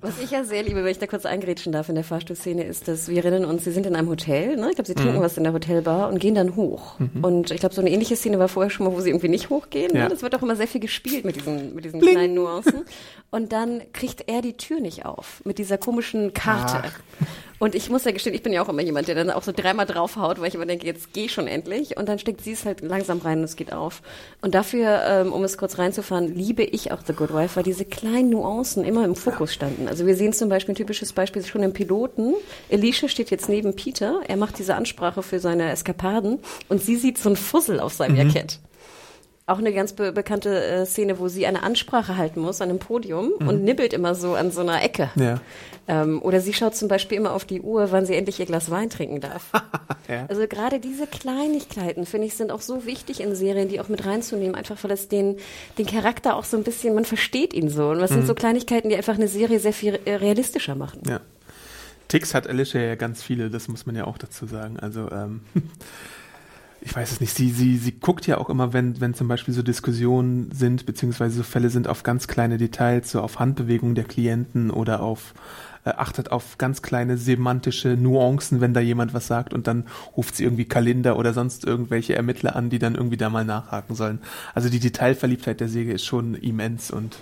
B: Was ich ja sehr liebe, wenn ich da kurz eingrätschen darf in der Fahrstuhlszene, ist, dass wir erinnern uns, sie sind in einem Hotel, ne? ich glaube, sie trinken was in der Hotelbar und gehen dann hoch. Und ich glaube, so eine ähnliche Szene war vorher schon mal, wo sie irgendwie nicht hochgehen.
C: Ja.
B: Ne? Das wird auch immer sehr viel gespielt mit diesen, mit diesen kleinen Nuancen. Und dann kriegt er die Tür nicht auf mit dieser komischen Karte.
C: Ach.
B: Und ich muss ja gestehen, ich bin ja auch immer jemand, der dann auch so dreimal draufhaut, weil ich immer denke, jetzt geh schon endlich. Und dann steckt sie es halt langsam rein und es geht auf. Und dafür, ähm, um es kurz reinzufahren, liebe ich auch The Good Wife, weil diese kleinen Nuancen immer im Fokus standen. Also wir sehen zum Beispiel ein typisches Beispiel schon im Piloten. Alicia steht jetzt neben Peter. Er macht diese Ansprache für seine Eskapaden und sie sieht so ein Fussel auf seinem Jackett. Auch eine ganz be bekannte äh, Szene, wo sie eine Ansprache halten muss an einem Podium und nibbelt immer so an so einer Ecke.
C: Ja.
B: Ähm, oder sie schaut zum Beispiel immer auf die Uhr, wann sie endlich ihr Glas Wein trinken darf.
C: Ja.
B: Also gerade diese Kleinigkeiten, finde ich, sind auch so wichtig in Serien, die auch mit reinzunehmen, einfach weil es den, den Charakter auch so ein bisschen, man versteht ihn so. Und das sind so Kleinigkeiten, die einfach eine Serie sehr viel äh, realistischer machen.
C: Ja. Ticks hat Alicia ja ganz viele, das muss man ja auch dazu sagen. Also, ähm, ich weiß es nicht, sie, sie, sie guckt ja auch immer, wenn, wenn zum Beispiel so Diskussionen sind, beziehungsweise so Fälle sind, auf ganz kleine Details, so auf Handbewegungen der Klienten oder auf, äh, achtet auf ganz kleine semantische Nuancen, wenn da jemand was sagt und dann ruft sie irgendwie Kalender oder sonst irgendwelche Ermittler an, die dann irgendwie da mal nachhaken sollen. Also die Detailverliebtheit der Serie ist schon immens und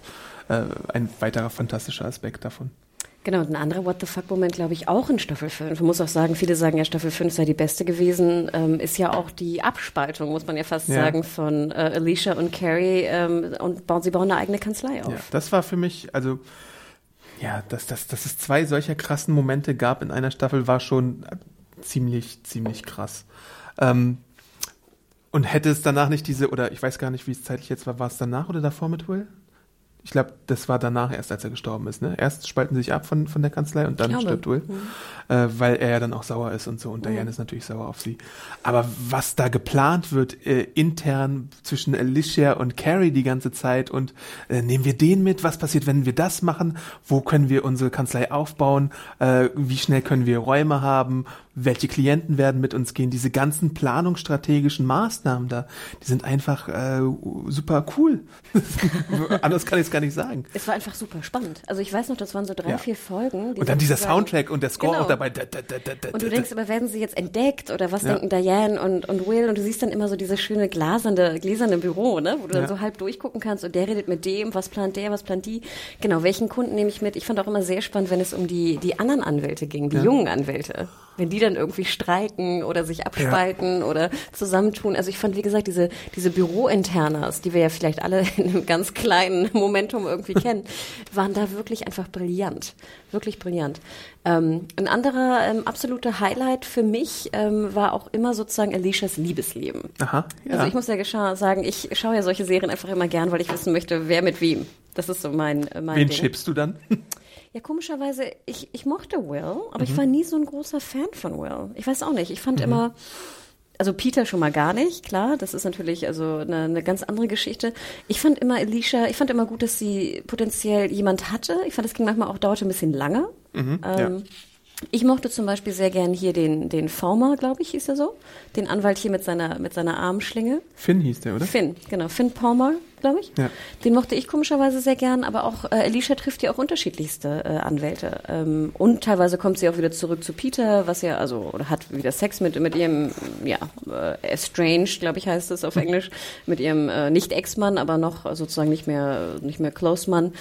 C: äh, ein weiterer fantastischer Aspekt davon.
B: Genau, und ein anderer What the fuck-Moment, glaube ich, auch in Staffel 5. Man muss auch sagen, viele sagen ja, Staffel 5 sei die beste gewesen, ähm, ist ja auch die Abspaltung, muss man ja fast
C: Ja.
B: sagen, von äh, Alicia und Carrie ähm, und bauen, sie bauen eine eigene Kanzlei auf.
C: Ja, das war für mich, also ja, dass, dass, dass es zwei solcher krassen Momente gab in einer Staffel, war schon ziemlich, ziemlich krass. Ähm, und hätte es danach nicht diese, oder ich weiß gar nicht, wie es zeitlich jetzt war, war es danach oder davor mit Will? Ich glaube, das war danach erst, als er gestorben ist. Ne? Erst spalten sie sich ab von, von der Kanzlei und dann stirbt Will, äh, weil er ja dann auch sauer ist und so. Und Diane ist natürlich sauer auf sie. Aber was da geplant wird, äh, intern zwischen Alicia und Carrie die ganze Zeit und äh, nehmen wir den mit? Was passiert, wenn wir das machen? Wo können wir unsere Kanzlei aufbauen? Äh, wie schnell können wir Räume haben? Welche Klienten werden mit uns gehen? Diese ganzen planungsstrategischen Maßnahmen da, die sind einfach äh, super cool. Anders kann ich es gar nicht sagen.
B: Es war einfach super spannend. Also ich weiß noch, das waren so drei,
C: Ja.
B: vier Folgen. die
C: Und dann dieser
B: sozusagen-
C: Soundtrack und der Score
B: Genau.
C: auch dabei. Da, da, da,
B: Und du denkst immer, werden sie jetzt entdeckt oder was
C: Ja.
B: denken Diane und, und Will? Und du siehst dann immer so dieses schöne glasernde, gläserne Büro, ne? wo du dann
C: Ja.
B: so halb durchgucken kannst und der redet mit dem, was plant der, was plant die. Genau, welchen Kunden nehme ich mit? Ich fand auch immer sehr spannend, wenn es um die, die anderen Anwälte ging, die jungen Anwälte. Wenn die dann irgendwie streiken oder sich abspalten oder zusammentun. Also ich fand, wie gesagt, diese, diese Bürointernas, die wir ja vielleicht alle in einem ganz kleinen Momentum irgendwie kennen, waren da wirklich einfach brillant. Wirklich brillant. Ähm, ein anderer ähm, absoluter Highlight für mich ähm, war auch immer sozusagen Alicias Liebesleben.
C: Aha, ja.
B: Also ich muss ja sagen, ich schaue ja solche Serien einfach immer gern, weil ich wissen möchte, wer mit wem. Das ist so mein, äh, mein
C: Wen
B: Ding.
C: chippst du dann?
B: Ja, komischerweise, ich, ich mochte Will, aber ich war nie so ein großer Fan von Will. Ich weiß auch nicht. Ich fand immer, also Peter schon mal gar nicht, klar, das ist natürlich also eine, eine ganz andere Geschichte. Ich fand immer Alicia, ich fand immer gut, dass sie potenziell jemand hatte. Ich fand, es ging manchmal auch, dauerte ein bisschen lange.
C: Mhm,
B: ähm, Ich mochte zum Beispiel sehr gern hier den, den Former, glaube ich, hieß er so. Den Anwalt hier mit seiner, mit seiner Armschlinge.
C: Finn hieß der, oder?
B: Finn, genau. Finn Palmer, glaube ich.
C: Ja.
B: Den mochte ich komischerweise sehr gern, aber auch äh, Alicia trifft ja auch unterschiedlichste äh, Anwälte. Ähm, und teilweise kommt sie auch wieder zurück zu Peter, was ja, also, oder hat wieder Sex mit, mit ihrem, ja, äh, estranged, glaube ich, heißt es auf Englisch, mit ihrem äh, nicht Ex-Mann, aber noch äh, sozusagen nicht mehr, nicht mehr Close-Mann.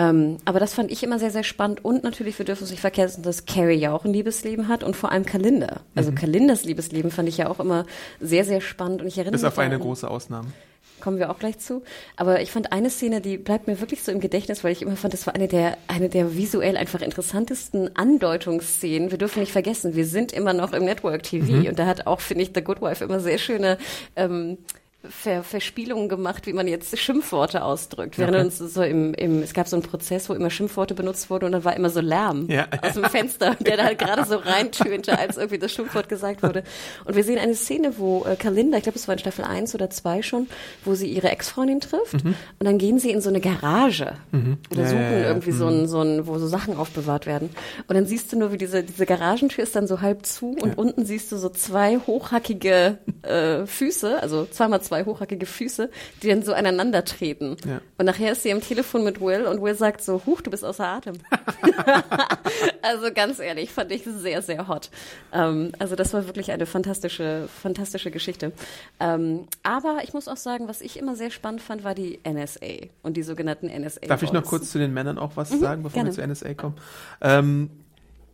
B: Ähm, aber das fand ich immer sehr, sehr spannend. Und natürlich, wir dürfen uns nicht vergessen, dass Carrie ja auch ein Liebesleben hat und vor allem Kalinda. Also Kalindas Liebesleben fand ich ja auch immer sehr, sehr spannend. Und ich erinnere
C: Bis
B: mich
C: auf eine
B: daran-
C: große Ausnahme.
B: kommen wir auch gleich zu. Aber ich fand eine Szene, die bleibt mir wirklich so im Gedächtnis, weil ich immer fand, das war eine der, eine der visuell einfach interessantesten Andeutungsszenen. Wir dürfen nicht vergessen, wir sind immer noch im Network TV und da hat auch, finde ich, The Good Wife immer sehr schöne ähm, Ver Verspielungen gemacht, wie man jetzt Schimpfworte ausdrückt. Während
C: Okay.
B: uns so im, im, es gab so einen Prozess, wo immer Schimpfworte benutzt wurden und dann war immer so Lärm
C: Ja.
B: aus dem Fenster, der da halt gerade so reintönte, als irgendwie das Schimpfwort gesagt wurde. Und wir sehen eine Szene, wo äh, Kalinda, ich glaube, es war in Staffel 1 oder 2 schon, wo sie ihre Ex-Freundin trifft und dann gehen sie in so eine Garage oder
C: Mhm. Ja,
B: suchen
C: ja,
B: irgendwie so ein, so ein, wo so Sachen aufbewahrt werden. Und dann siehst du nur, wie diese, diese Garagentür ist dann so halb zu und unten siehst du so zwei hochhackige äh, Füße, also zweimal zwei hochhackige Füße, die dann so aneinander treten.
C: Ja.
B: Und nachher ist sie am Telefon mit Will und Will sagt so, huch, du bist außer Atem. also ganz ehrlich, fand ich sehr, sehr hot. Ähm, also das war wirklich eine fantastische, fantastische Geschichte. Ähm, aber ich muss auch sagen, was ich immer sehr spannend fand, war die NSA und die sogenannten NSA.
C: Darf ich noch kurz zu den Männern auch was sagen, bevor
B: Mhm, gerne.
C: wir zu NSA kommen? Ähm,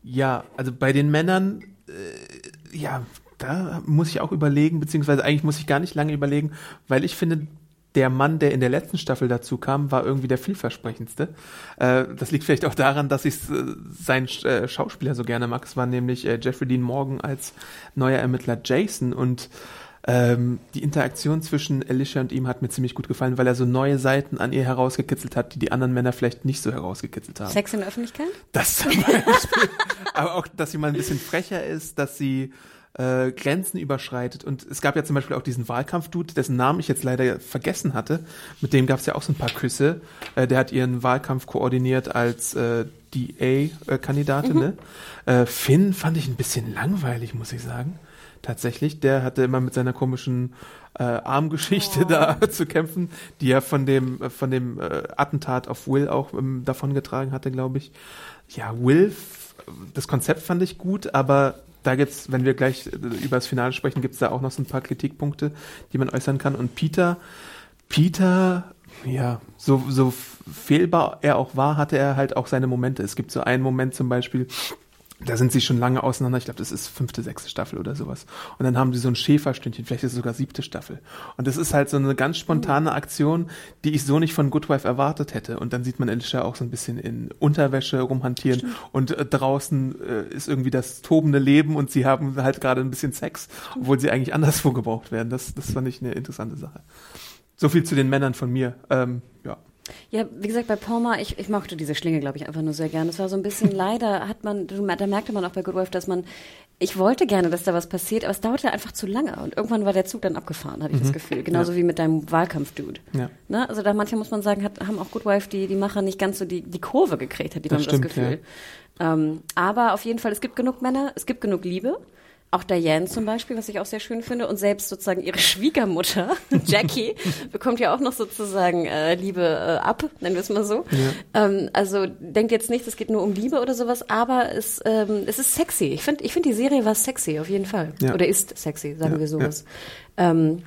C: ja, also bei den Männern, äh, ja, da muss ich auch überlegen, beziehungsweise eigentlich muss ich gar nicht lange überlegen, weil ich finde, der Mann, der in der letzten Staffel dazu kam, war irgendwie der vielversprechendste. Äh, das liegt vielleicht auch daran, dass ich äh, seinen äh, Schauspieler so gerne mag. Es war nämlich äh, Jeffrey Dean Morgan als neuer Ermittler Jason und ähm, die Interaktion zwischen Alicia und ihm hat mir ziemlich gut gefallen, weil er so neue Seiten an ihr herausgekitzelt hat, die die anderen Männer vielleicht nicht so herausgekitzelt haben.
B: Sex in der Öffentlichkeit?
C: Das zum Beispiel. Aber auch, dass sie mal ein bisschen frecher ist, dass sie äh, Grenzen überschreitet. Und es gab ja zum Beispiel auch diesen Wahlkampf-Dude, dessen Namen ich jetzt leider vergessen hatte. Mit dem gab es ja auch so ein paar Küsse. Äh, der hat ihren Wahlkampf koordiniert als äh, DA-Kandidatin. Ne? Äh, Finn fand ich ein bisschen langweilig, muss ich sagen. Tatsächlich. Der hatte immer mit seiner komischen äh, Armgeschichte da zu kämpfen, die er von dem, äh, von dem äh, Attentat auf Will auch ähm, davongetragen hatte, glaube ich. Ja, Will, das Konzept fand ich gut, aber da gibt's, wenn wir gleich äh, über das Finale sprechen, gibt's da auch noch so ein paar Kritikpunkte, die man äußern kann. Und Peter, Peter, ja, so, so fehlbar er auch war, hatte er halt auch seine Momente. Es gibt so einen Moment zum Beispiel, da sind sie schon lange auseinander. Ich glaube, das ist fünfte, sechste Staffel oder sowas. Und dann haben sie so ein Schäferstündchen, vielleicht ist es sogar siebte Staffel. Und das ist halt so eine ganz spontane Aktion, die ich so nicht von Good Wife erwartet hätte. Und dann sieht man Alicia auch so ein bisschen in Unterwäsche rumhantieren und äh, draußen äh, ist irgendwie das tobende Leben und sie haben halt gerade ein bisschen Sex, obwohl sie eigentlich anderswo gebraucht werden. Das, das fand ich eine interessante Sache. So viel zu den Männern von mir. Ähm, ja.
B: Ja, wie gesagt, bei Palmer, ich, ich mochte diese Schlinge, glaube ich, einfach nur sehr gerne. Es war so ein bisschen, leider hat man, da merkte man auch bei Good Wife, dass man, ich wollte gerne, dass da was passiert, aber es dauerte einfach zu lange. Und irgendwann war der Zug dann abgefahren, hatte ich das Gefühl. Genauso wie mit deinem Wahlkampf-Dude.
C: Mhm. Ja.
B: Ne? Also da manchmal muss man sagen, hat, haben auch Good Wife die, die Macher nicht ganz so die, die Kurve gekriegt, hat die
C: Das
B: man das
C: stimmt,
B: Gefühl. Ähm, aber auf jeden Fall, es gibt genug Männer, es gibt genug Liebe. Auch Diane zum Beispiel, was ich auch sehr schön finde. Und selbst sozusagen ihre Schwiegermutter, Jackie, bekommt ja auch noch sozusagen äh, Liebe äh, ab, nennen wir es mal so. Ähm, also denkt jetzt nicht, es geht nur um Liebe oder sowas, aber es, ähm, es ist sexy. Ich finde, ich finde die Serie war sexy, auf jeden Fall.
C: Ja.
B: Oder ist sexy, sagen
C: Ja,
B: wir sowas. Ähm,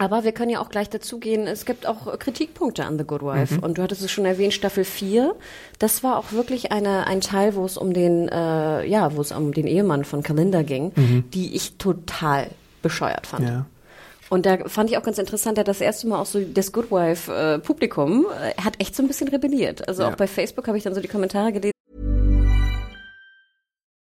B: aber wir können ja auch gleich dazugehen, es gibt auch Kritikpunkte an The Good Wife. Und du hattest es schon erwähnt, Staffel 4. Das war auch wirklich eine, ein Teil, wo es um den, äh, ja, wo es um den Ehemann von Kalinda ging, die ich total bescheuert fand.
C: Ja.
B: Und da fand ich auch ganz interessant, er hat das erste Mal auch so das Good Wife äh, Publikum, äh, hat echt so ein bisschen rebelliert. Also
C: Ja.
B: auch bei Facebook habe ich dann so die Kommentare gelesen.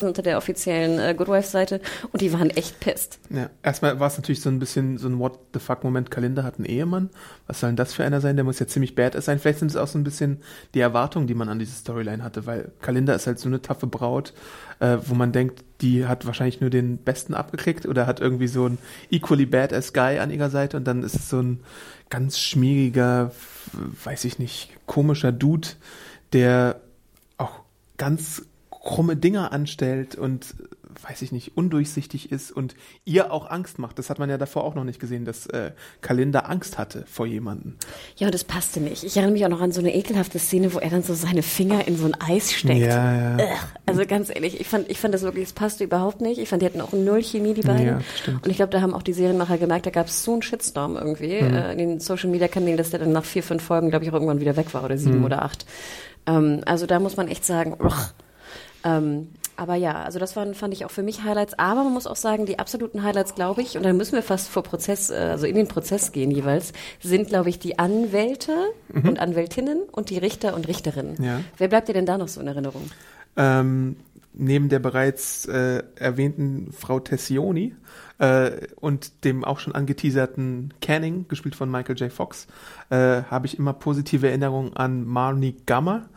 B: Unter der offiziellen äh, Good Wife-Seite und die waren echt pisst.
C: Ja, erstmal war es natürlich so ein bisschen so ein What the fuck-Moment. Kalender hat einen Ehemann. Was soll denn das für einer sein? Der muss ja ziemlich badass sein. Vielleicht sind es auch so ein bisschen die Erwartungen, die man an diese Storyline hatte, weil Kalender ist halt so eine taffe Braut, äh, wo man denkt, die hat wahrscheinlich nur den Besten abgekriegt oder hat irgendwie so ein equally badass Guy an ihrer Seite und dann ist es so ein ganz schmieriger, weiß ich nicht, komischer Dude, der auch ganz krumme Dinger anstellt und weiß ich nicht, undurchsichtig ist und ihr auch Angst macht. Das hat man ja davor auch noch nicht gesehen, dass äh, Kalender Angst hatte vor jemandem.
B: Ja, und das passte nicht. Ich erinnere mich auch noch an so eine ekelhafte Szene, wo er dann so seine Finger in so ein Eis steckt.
C: Ja, ja.
B: Also ganz ehrlich, ich fand, ich fand das wirklich, es passte überhaupt nicht. Ich fand, die hatten auch null Chemie, die beiden.
C: Ja, stimmt.
B: Und ich glaube, da haben auch die Serienmacher gemerkt, da gab es so einen Shitstorm irgendwie
C: Mhm.
B: äh, in den Social Media Kanälen, dass der dann nach vier, fünf Folgen, glaube ich, auch irgendwann wieder weg war oder sieben
C: Mhm.
B: oder acht. Ähm, also da muss man echt sagen, uch. Ähm, aber ja, also das waren, fand ich auch für mich Highlights. Aber man muss auch sagen, die absoluten Highlights, glaube ich, und dann müssen wir fast vor Prozess, äh, also in den Prozess gehen jeweils, sind, glaube ich, die Anwälte und Anwältinnen und die Richter und Richterinnen.
C: Mhm. Ja.
B: Wer bleibt dir denn da noch so in Erinnerung?
C: Ähm, neben der bereits äh, erwähnten Frau Tessioni äh, und dem auch schon angeteaserten Canning, gespielt von Michael J. Fox, äh, habe ich immer positive Erinnerungen an Marnie Gummer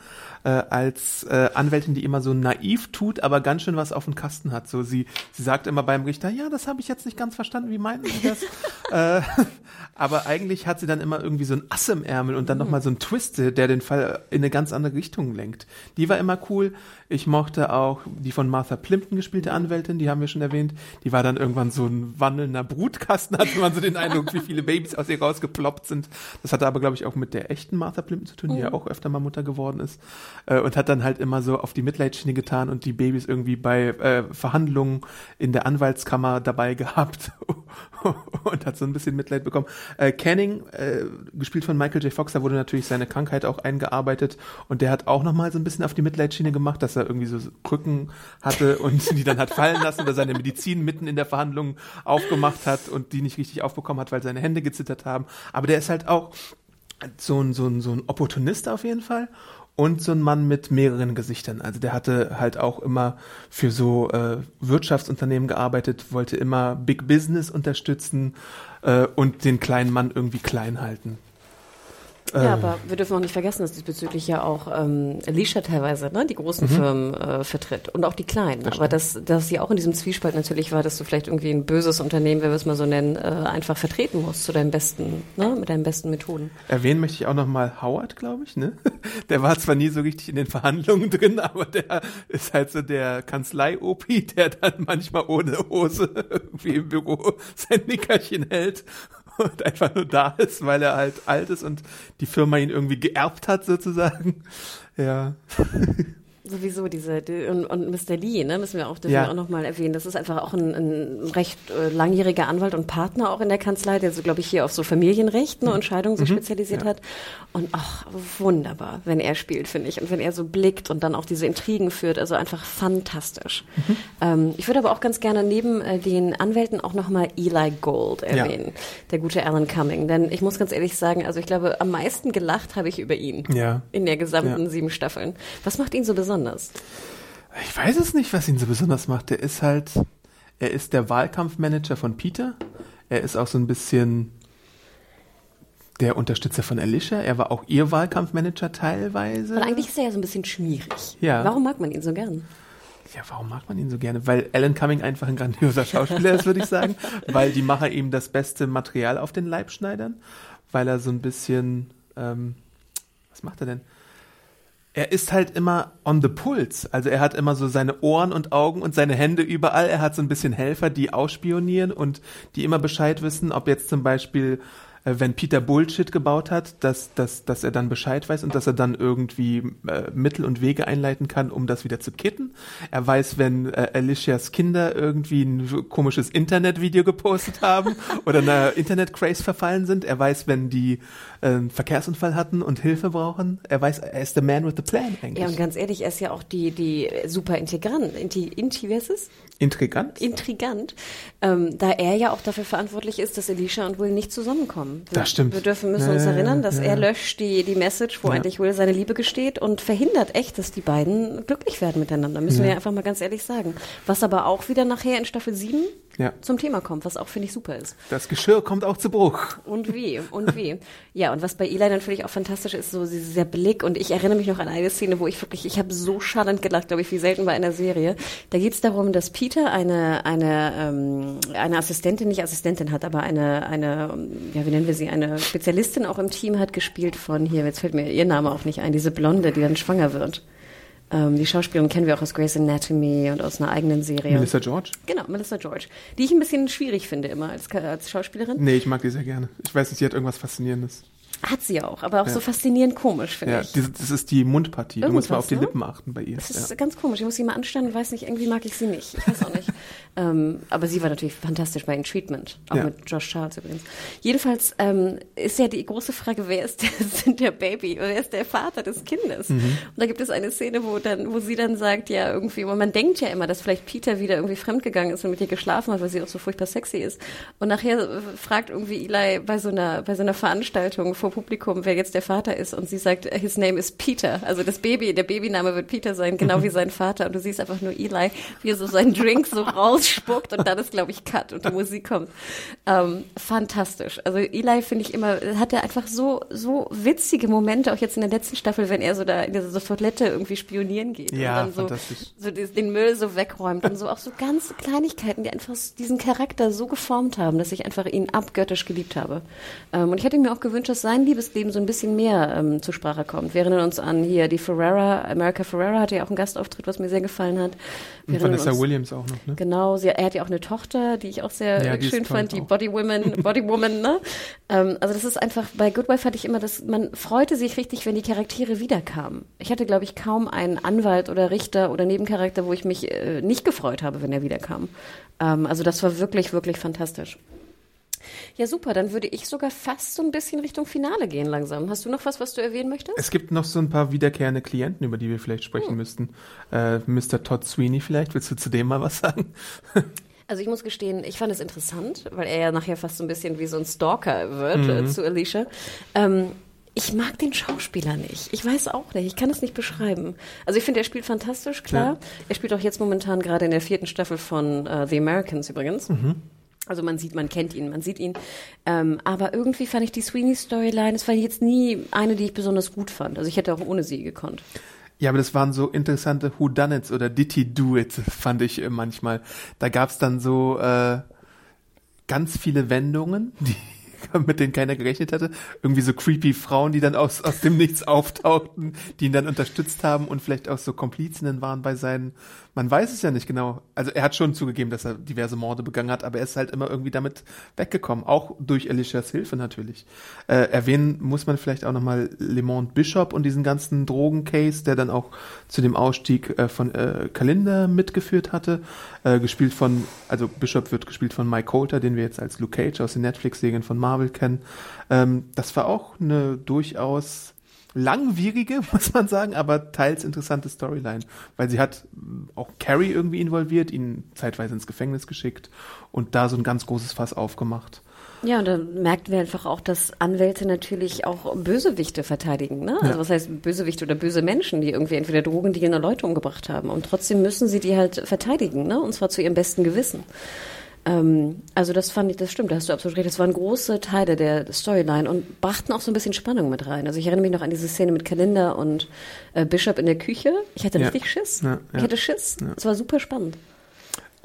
C: äh, als äh, Anwältin, die immer so naiv tut, aber ganz schön was auf dem Kasten hat. So sie, sie sagt immer beim Richter, ja, das habe ich jetzt nicht ganz verstanden, wie meinten Sie das? äh, aber eigentlich hat sie dann immer irgendwie so ein Ass im Ärmel und dann nochmal so ein Twist, der den Fall in eine ganz andere Richtung lenkt. Die war immer cool. Ich mochte auch die von Martha Plimpton gespielte Anwältin, die haben wir schon erwähnt. Die war dann irgendwann so ein wandelnder Brutkasten, hatte man so den Eindruck, wie viele Babys aus ihr rausgeploppt sind. Das hatte aber, glaube ich, auch mit der echten Martha Plimpton zu tun, die ja auch öfter mal Mutter geworden ist. Äh, und hat dann halt immer so auf die Mitleidsschiene getan und die Babys irgendwie bei äh, Verhandlungen in der Anwaltskammer dabei gehabt und hat so ein bisschen Mitleid bekommen. Äh, Canning, äh, gespielt von Michael J. Fox, da wurde natürlich seine Krankheit auch eingearbeitet und der hat auch nochmal so ein bisschen auf die Mitleidsschiene gemacht, dass er irgendwie so Krücken hatte und die dann hat fallen lassen oder seine Medizin mitten in der Verhandlung aufgemacht hat und die nicht richtig aufbekommen hat, weil seine Hände gezittert haben. Aber der ist halt auch so ein, so ein, so ein Opportunist auf jeden Fall und so ein Mann mit mehreren Gesichtern. Also der hatte halt auch immer für so äh, Wirtschaftsunternehmen gearbeitet, wollte immer Big Business unterstützen äh, und den kleinen Mann irgendwie klein halten.
B: Ja, aber wir dürfen auch nicht vergessen, dass diesbezüglich ja auch ähm, Alicia teilweise ne, die großen Firmen äh, vertritt und auch die kleinen. aber dass, dass sie auch in diesem Zwiespalt natürlich war, dass du vielleicht irgendwie ein böses Unternehmen, wenn wir es mal so nennen, äh, einfach vertreten musst zu deinen besten, ne, mit deinen besten Methoden.
C: Erwähnen möchte ich auch nochmal Howard, glaube ich, ne? Der war zwar nie so richtig in den Verhandlungen drin, aber der ist halt so der Kanzlei-OP, der dann manchmal ohne Hose irgendwie im Büro sein Nickerchen hält und einfach nur da ist, weil er halt alt ist und die Firma ihn irgendwie geerbt hat sozusagen. Ja.
B: Sowieso diese die, und, und Mr. Lee, ne, müssen wir auch, dürfen
C: Ja.
B: wir auch noch mal erwähnen. Das ist einfach auch ein, ein recht äh, langjähriger Anwalt und Partner auch in der Kanzlei, der so, glaube ich, hier auf so Familienrecht ne, und Scheidungen so spezialisiert hat. Und ach, wunderbar, wenn er spielt, finde ich. Und wenn er so blickt und dann auch diese Intrigen führt, also einfach fantastisch. Ähm, ich würde aber auch ganz gerne neben äh, den Anwälten auch noch mal Eli Gold erwähnen, der gute Alan Cumming. Denn ich muss ganz ehrlich sagen, also ich glaube, am meisten gelacht habe ich über ihn
C: Ja.
B: in der gesamten
C: Ja.
B: sieben Staffeln. Was macht ihn so besonders?
C: Ich weiß es nicht, was ihn so besonders macht. Der ist halt, er ist der Wahlkampfmanager von Peter. Er ist auch so ein bisschen der Unterstützer von Alicia. Er war auch ihr Wahlkampfmanager teilweise.
B: Weil eigentlich ist er ja so ein bisschen schmierig.
C: Ja.
B: Warum mag man ihn so gern?
C: Ja, warum mag man ihn so gerne? Weil Alan Cumming einfach ein grandioser Schauspieler ist, würde ich sagen. Weil die Macher ihm das beste Material auf den Leib schneidern. Weil er so ein bisschen, ähm, was macht er denn? Er ist halt immer on the pulse. Also er hat immer so seine Ohren und Augen und seine Hände überall. Er hat so ein bisschen Helfer, die ausspionieren und die immer Bescheid wissen, ob jetzt zum Beispiel wenn Peter Bullshit gebaut hat, dass, dass, dass er dann Bescheid weiß und dass er dann irgendwie äh, Mittel und Wege einleiten kann, um das wieder zu kitten. Er weiß, wenn äh, Alicias Kinder irgendwie ein komisches Internetvideo gepostet haben oder einer Internet-Craze verfallen sind. Er weiß, wenn die äh, einen Verkehrsunfall hatten und Hilfe brauchen. Er weiß, er ist the man with the plan eigentlich.
B: Ja, und ganz ehrlich, er ist ja auch die, die super Integrant, Inti, Inti, wie heißt es?
C: Intrigant?
B: Intrigant, ähm, da er ja auch dafür verantwortlich ist, dass Alicia und Will nicht zusammenkommen. Wir,
C: Das stimmt.
B: Wir dürfen müssen uns erinnern, dass er löscht die, die Message, wo eigentlich Will seine Liebe gesteht und verhindert echt, dass die beiden glücklich werden miteinander. Müssen wir ja einfach mal ganz ehrlich sagen. Was aber auch wieder nachher in Staffel 7
C: Ja.
B: zum Thema kommt, was auch finde ich super ist.
C: Das Geschirr kommt auch zu Bruch.
B: Und wie, und wie. Ja, und was bei Eli natürlich auch fantastisch ist, so dieser Blick. Und ich erinnere mich noch an eine Szene, wo ich wirklich, ich habe so schallend gelacht, glaube ich, wie selten bei einer Serie. Da geht es darum, dass Peter eine, eine, ähm, eine Assistentin, nicht Assistentin hat, aber eine, eine, ja, wie nennen wir sie, eine Spezialistin auch im Team hat, gespielt von hier, jetzt fällt mir ihr Name auch nicht ein, diese Blonde, die dann schwanger wird. Ähm, die Schauspielerin kennen wir auch aus Grey's Anatomy und aus einer eigenen Serie.
C: Melissa George?
B: Genau, Melissa George. Die ich ein bisschen schwierig finde immer als, als Schauspielerin.
C: Nee, ich mag die sehr gerne. Ich weiß nicht, sie hat irgendwas Faszinierendes.
B: Hat sie auch, aber auch
C: Ja.
B: so faszinierend komisch, finde
C: Ja,
B: ich.
C: diese, das ist die Mundpartie. Du musst mal
B: Irgendwas,
C: auf die
B: ne?
C: Lippen achten bei ihr.
B: Das ist
C: Ja.
B: ganz komisch. Ich muss sie mal anstellen und weiß nicht, irgendwie mag ich sie nicht. Ich weiß auch nicht. ähm, aber sie war natürlich fantastisch bei Treatment. Auch
C: Ja.
B: mit Josh Charles übrigens. Jedenfalls ähm, ist ja die große Frage, wer ist der, sind der Baby wer ist der Vater des Kindes?
C: Mhm.
B: Und da gibt es eine Szene, wo dann, wo sie dann sagt, ja, irgendwie, man denkt ja immer, dass vielleicht Peter wieder irgendwie fremdgegangen ist und mit ihr geschlafen hat, weil sie auch so furchtbar sexy ist. Und nachher äh, fragt irgendwie Eli bei so einer, bei so einer Veranstaltung vor Publikum, wer jetzt der Vater ist und sie sagt, his name is Peter. Also das Baby, der Babyname wird Peter sein, genau wie sein Vater. Und du siehst einfach nur Eli, wie er so seinen Drink so rausspuckt und dann ist, glaube ich, Cut und die Musik kommt. Ähm, fantastisch. Also Eli finde ich immer, hat er einfach so, so witzige Momente, auch jetzt in der letzten Staffel, wenn er so da in dieser so Toilette irgendwie spionieren geht.
C: Ja,
B: und dann so, so den Müll so wegräumt und so auch so ganz Kleinigkeiten, die einfach diesen Charakter so geformt haben, dass ich einfach ihn abgöttisch geliebt habe. Ähm, und ich hätte mir auch gewünscht, dass sein Liebesleben so ein bisschen mehr ähm, zur Sprache kommt. Wir erinnern uns an hier die Ferrera, America Ferrera hatte ja auch einen Gastauftritt, was mir sehr gefallen hat. Wir
C: Und Vanessa
B: uns-
C: Williams auch noch, ne?
B: Genau, sie, er hat ja auch eine Tochter, die ich auch sehr
C: Ja,
B: schön fand, die
C: auch.
B: Body Woman, Body Woman, ne? Ähm, also das ist einfach, bei Good Wife hatte ich immer das, man freute sich richtig, wenn die Charaktere wiederkamen. Ich hatte, glaube ich, kaum einen Anwalt oder Richter oder Nebencharakter, wo ich mich äh, nicht gefreut habe, wenn er wiederkam. Ähm, also das war wirklich, wirklich fantastisch. Ja, super, dann würde ich sogar fast so ein bisschen Richtung Finale gehen langsam. Hast du noch was, was du erwähnen möchtest?
C: Es gibt noch so ein paar wiederkehrende Klienten, über die wir vielleicht sprechen
B: Hm.
C: müssten. Äh, Mr. Todd Sweeney vielleicht, willst du zu dem mal was sagen?
B: Also ich muss gestehen, ich fand es interessant, weil er ja nachher fast so ein bisschen wie so ein Stalker wird äh, zu Alicia. Ähm, ich mag den Schauspieler nicht. Ich weiß auch nicht. Ich kann es nicht beschreiben. Also ich finde, er spielt fantastisch, klar.
C: Ja.
B: Er spielt auch jetzt momentan gerade in der vierten Staffel von äh, The Americans übrigens. Also man sieht, man kennt ihn, man sieht ihn. Ähm, aber irgendwie fand ich die Sweeney-Storyline, es war jetzt nie eine, die ich besonders gut fand. Also ich hätte auch ohne sie gekonnt.
C: Ja, aber das waren so interessante Whodunits oder Did He Do It, fand ich äh, manchmal. Da gab's dann so äh, ganz viele Wendungen, die mit denen keiner gerechnet hatte. Irgendwie so creepy Frauen, die dann aus, aus dem Nichts auftauchten, die ihn dann unterstützt haben und vielleicht auch so Komplizinnen waren bei seinen. Man weiß es ja nicht genau. Also er hat schon zugegeben, dass er diverse Morde begangen hat, aber er ist halt immer irgendwie damit weggekommen. Auch durch Alicias Hilfe natürlich. Äh, erwähnen muss man vielleicht auch nochmal Lemont Bishop und diesen ganzen Drogencase, der dann auch zu dem Ausstieg äh, von äh, Kalinda mitgeführt hatte. Äh, gespielt von, also Bishop wird gespielt von Mike Coulter, den wir jetzt als Luke Cage aus den Netflix-Serien von Marvel kennen. Ähm, das war auch eine durchaus langwierige, muss man sagen, aber teils interessante Storyline, weil sie hat auch Carrie irgendwie involviert, ihn zeitweise ins Gefängnis geschickt und da so ein ganz großes Fass aufgemacht.
B: Ja, und da merken wir einfach auch, dass Anwälte natürlich auch Bösewichte verteidigen. Ne? Also
C: Ja.
B: was heißt Bösewichte oder böse Menschen, die irgendwie entweder Drogen, die Leute umgebracht haben. Und trotzdem müssen sie die halt verteidigen, ne? und zwar zu ihrem besten Gewissen. Ähm, also das fand ich, das stimmt, da hast du absolut recht. Das waren große Teile der Storyline und brachten auch so ein bisschen Spannung mit rein. Also ich erinnere mich noch an diese Szene mit Kalinda und äh, Bishop in der Küche. Ich hatte
C: Ja.
B: richtig Schiss.
C: Ja,
B: Ich
C: ja.
B: hatte Schiss. Es war super spannend.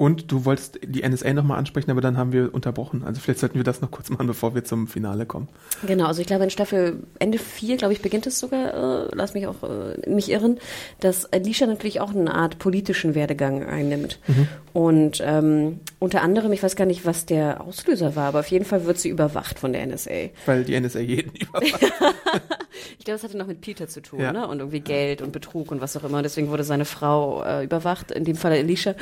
C: Und du wolltest die NSA nochmal ansprechen, aber dann haben wir unterbrochen. Also vielleicht sollten wir das noch kurz machen, bevor wir zum Finale kommen.
B: Genau, also ich glaube in Staffel Ende 4, glaube ich, beginnt es sogar, äh, lass mich auch äh, mich irren, dass Alicia natürlich auch eine Art politischen Werdegang einnimmt. Mhm. Und ähm, unter anderem, ich weiß gar nicht, was der Auslöser war, aber auf jeden Fall wird sie überwacht von der NSA.
C: Weil die NSA jeden überwacht.
B: ich glaube, es hatte noch mit Peter zu tun, ja. ne? Und irgendwie Geld und Betrug und was auch immer. Deswegen wurde seine Frau äh, überwacht, in dem Fall Alicia.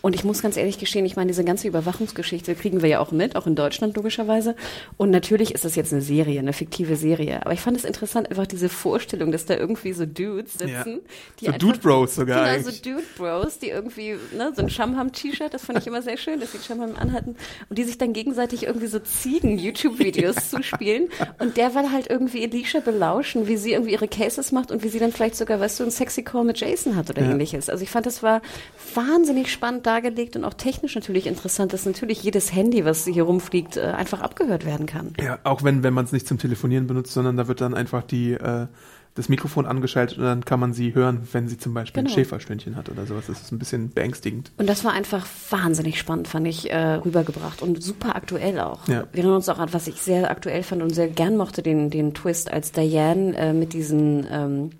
B: Und ich muss ganz ehrlich gestehen, ich meine, diese ganze Überwachungsgeschichte kriegen wir ja auch mit, auch in Deutschland logischerweise. Und natürlich ist das jetzt eine Serie, eine fiktive Serie. Aber ich fand es interessant, einfach diese Vorstellung, dass da irgendwie so Dudes sitzen.
C: Die so Dude Bros sogar
B: genau, eigentlich. so Dude Bros, die irgendwie, ne, so ein Shamham-T-Shirt, das fand ich immer sehr schön, dass sie Shamham anhatten. Und die sich dann gegenseitig irgendwie so Ziegen-YouTube-Videos zuspielen. Und der will halt irgendwie Alicia belauschen, wie sie irgendwie ihre Cases macht und wie sie dann vielleicht sogar, weißt du, ein sexy Call mit Jason hat oder ja. ähnliches. Also ich fand, das war wahnsinnig spannend dargelegt und auch technisch natürlich interessant, dass natürlich jedes Handy, was hier rumfliegt, äh, einfach abgehört werden kann.
C: Ja, auch wenn, wenn man es nicht zum Telefonieren benutzt, sondern da wird dann einfach die, äh, das Mikrofon angeschaltet und dann kann man sie hören, wenn sie zum Beispiel genau. ein Schäferstündchen hat oder sowas. Das ist ein bisschen beängstigend.
B: Und das war einfach wahnsinnig spannend, fand ich, äh, rübergebracht und super aktuell auch. Ja. Wir erinnern uns auch an, was ich sehr aktuell fand und sehr gern mochte, den, den Twist, als Diane äh, mit diesen ähm,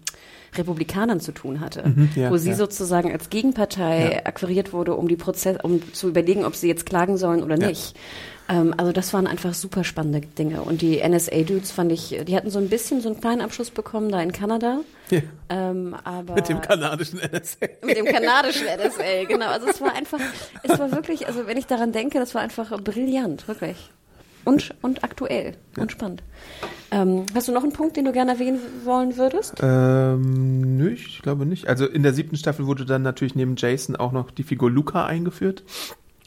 B: Republikanern zu tun hatte, mhm, ja, wo sie ja. sozusagen als Gegenpartei ja. akquiriert wurde, um die Prozess, um zu überlegen, ob sie jetzt klagen sollen oder nicht. Ähm, also das waren einfach super spannende Dinge. Und die NSA-Dudes fand ich, die hatten so ein bisschen so einen kleinen Abschluss bekommen da in Kanada.
C: Ja. Ähm, aber mit dem kanadischen NSA.
B: Mit dem kanadischen NSA, genau. Also es war einfach, es war wirklich, also wenn ich daran denke, das war einfach brillant, wirklich und, und aktuell ja. und spannend. Ähm, hast du noch einen Punkt, den du gerne erwähnen wollen würdest?
C: Ähm, nö, ich glaube nicht. Also in der siebten Staffel wurde dann natürlich neben Jason auch noch die Figur Luca eingeführt.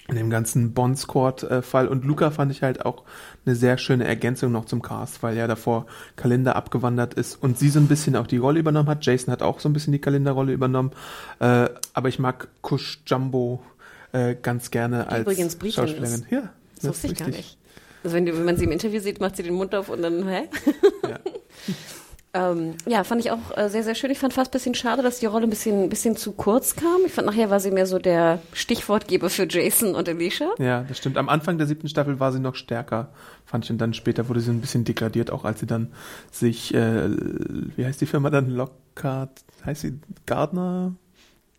C: In dem ganzen Bond-Squad-Fall. Und Luca fand ich halt auch eine sehr schöne Ergänzung noch zum Cast, weil ja davor Kalender abgewandert ist und sie so ein bisschen auch die Rolle übernommen hat. Jason hat auch so ein bisschen die Kalenderrolle übernommen. Äh, aber ich mag Kush Jumbo äh, ganz gerne als Übrigens Schauspielerin. Ist.
B: Ja, das wusste ich gar nicht. Also wenn, wenn man sie im Interview sieht, macht sie den Mund auf und dann, hä? Ja. Ähm, ja, fand ich auch äh, sehr, sehr schön. Ich fand fast ein bisschen schade, dass die Rolle ein bisschen, ein bisschen zu kurz kam. Ich fand, nachher war sie mehr so der Stichwortgeber für Jason und Alicia.
C: Ja, das stimmt. Am Anfang der siebten Staffel war sie noch stärker, fand ich. Und dann später wurde sie ein bisschen degradiert, auch als sie dann sich, äh, wie heißt die Firma dann? Lockhart, heißt sie Gardner?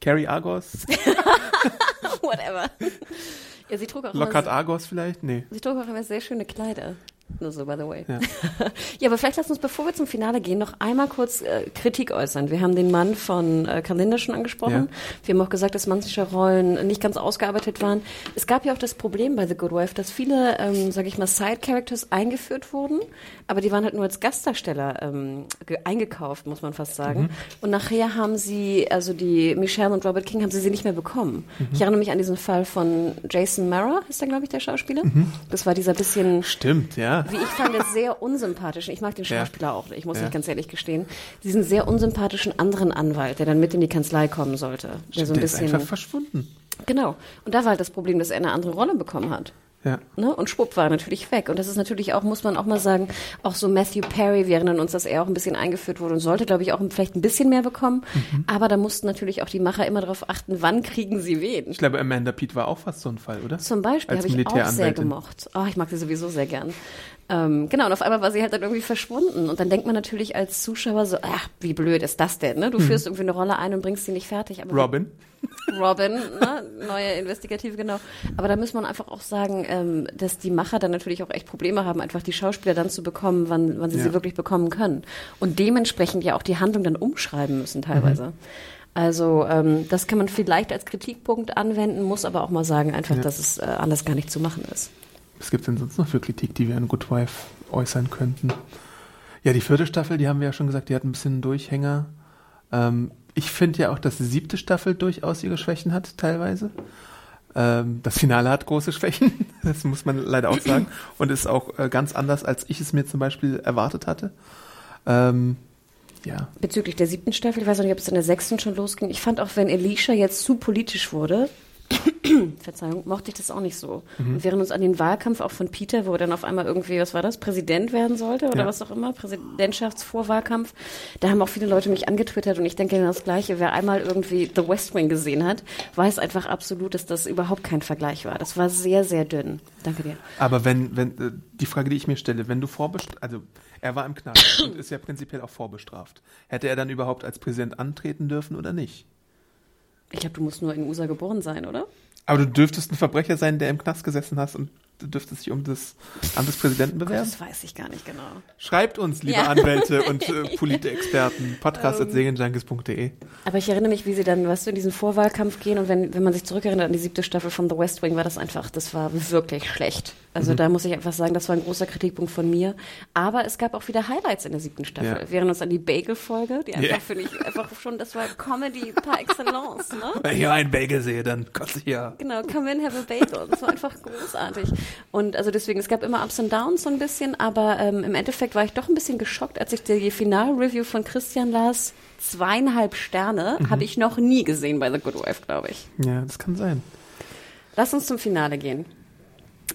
C: Carrie Argos?
B: Whatever. Ja, sie trug auch
C: Lockhart Argos vielleicht? Nee.
B: Sie trug auch immer sehr schöne Kleider. Nur so, by the way. Ja. ja, aber vielleicht lass uns, bevor wir zum Finale gehen, noch einmal kurz äh, Kritik äußern. Wir haben den Mann von äh, Kalender schon angesprochen. Ja. Wir haben auch gesagt, dass manche Rollen nicht ganz ausgearbeitet waren. Es gab ja auch das Problem bei The Good Wife, dass viele, ähm, sage ich mal, Side-Characters eingeführt wurden, aber die waren halt nur als Gastdarsteller ähm, eingekauft, muss man fast sagen. Mhm. Und nachher haben sie, also die Michelle und Robert King, haben sie sie nicht mehr bekommen. Mhm. Ich erinnere mich an diesen Fall von Jason Mara, ist der, glaube ich, der Schauspieler. Mhm. Das war dieser bisschen...
C: Stimmt, ja
B: wie ich fand, sehr unsympathischen, ich mag den Schauspieler ja. auch nicht, ich muss ja. ganz ehrlich gestehen, diesen sehr unsympathischen anderen Anwalt, der dann mit in die Kanzlei kommen sollte. Der
C: Stimmt, so ein bisschen. ist einfach verschwunden.
B: Genau. Und da war halt das Problem, dass er eine andere Rolle bekommen hat.
C: Ja.
B: Ne? Und schwupp war natürlich weg. Und das ist natürlich auch, muss man auch mal sagen, auch so Matthew Perry, wir erinnern uns, dass er auch ein bisschen eingeführt wurde und sollte, glaube ich, auch vielleicht ein bisschen mehr bekommen. Mhm. Aber da mussten natürlich auch die Macher immer darauf achten, wann kriegen sie wen.
C: Ich glaube, Amanda Pete war auch fast so ein Fall, oder?
B: Zum Beispiel habe ich auch sehr gemocht. Oh, ich mag sie sowieso sehr gern. Ähm, genau, und auf einmal war sie halt dann irgendwie verschwunden. Und dann denkt man natürlich als Zuschauer so, ach, wie blöd ist das denn? Ne? Du mhm. führst irgendwie eine Rolle ein und bringst sie nicht fertig.
C: Aber Robin.
B: Robin, ne? neue Investigative, genau. Aber da muss man einfach auch sagen, ähm, dass die Macher dann natürlich auch echt Probleme haben, einfach die Schauspieler dann zu bekommen, wann, wann sie ja. sie wirklich bekommen können. Und dementsprechend ja auch die Handlung dann umschreiben müssen teilweise. Mhm. Also ähm, das kann man vielleicht als Kritikpunkt anwenden, muss aber auch mal sagen, einfach, ja. dass es äh, anders gar nicht zu machen ist.
C: Was gibt es denn sonst noch für Kritik, die wir an Good Wife äußern könnten? Ja, die vierte Staffel, die haben wir ja schon gesagt, die hat ein bisschen einen Durchhänger. Ähm, ich finde ja auch, dass die siebte Staffel durchaus ihre Schwächen hat, teilweise. Ähm, das Finale hat große Schwächen, das muss man leider auch sagen. Und ist auch äh, ganz anders, als ich es mir zum Beispiel erwartet hatte. Ähm, ja.
B: Bezüglich der siebten Staffel, ich weiß nicht, ob es in der sechsten schon losging. Ich fand auch, wenn Alicia jetzt zu politisch wurde, Verzeihung, mochte ich das auch nicht so. Und während uns an den Wahlkampf auch von Peter, wo er dann auf einmal irgendwie, was war das, Präsident werden sollte oder
C: Ja.
B: was auch immer, Präsidentschaftsvorwahlkampf, da haben auch viele Leute mich angetwittert und ich denke genau das Gleiche. Wer einmal irgendwie The West Wing gesehen hat, weiß einfach absolut, dass das überhaupt kein Vergleich war. Das war sehr, sehr dünn. Danke dir.
C: Aber wenn, wenn, äh, die Frage, die ich mir stelle, wenn du vorbestraft, also er war im Knast und ist ja prinzipiell auch vorbestraft. Hätte er dann überhaupt als Präsident antreten dürfen oder nicht?
B: Ich glaube, du musst nur in USA geboren sein, oder?
C: Aber du dürftest ein Verbrecher sein, der im Knast gesessen hast und du dürftest dich um das Amt des Präsidenten bewerben?
B: Das weiß ich gar nicht genau.
C: Schreibt uns, liebe
B: Ja.
C: Anwälte und äh, Politexperten, podcast.segenjunkies.de.
B: Aber ich erinnere mich, wie sie dann, weißt du, in diesen Vorwahlkampf gehen und wenn, wenn man sich zurückerinnert an die siebte Staffel von The West Wing, war das einfach, das war wirklich schlecht. Also da muss ich einfach sagen, das war ein großer Kritikpunkt von mir. Aber es gab auch wieder Highlights in der siebten Staffel.
C: Ja.
B: Erinnern uns an die Bagel-Folge, die einfach,
C: Ja.
B: finde ich, einfach schon, das war Comedy par excellence, ne?
C: Wenn ich hier einen Bagel sehe, dann kotze ich ja.
B: Genau, come in, have a bagel. Das war einfach großartig. Und also deswegen, es gab immer Ups und Downs so ein bisschen, aber ähm, im Endeffekt war ich doch ein bisschen geschockt, als ich die Final-Review von Christian las. Zweieinhalb Sterne habe ich noch nie gesehen bei The Good Wife, glaube ich.
C: Ja, das kann sein.
B: Lass uns zum Finale gehen.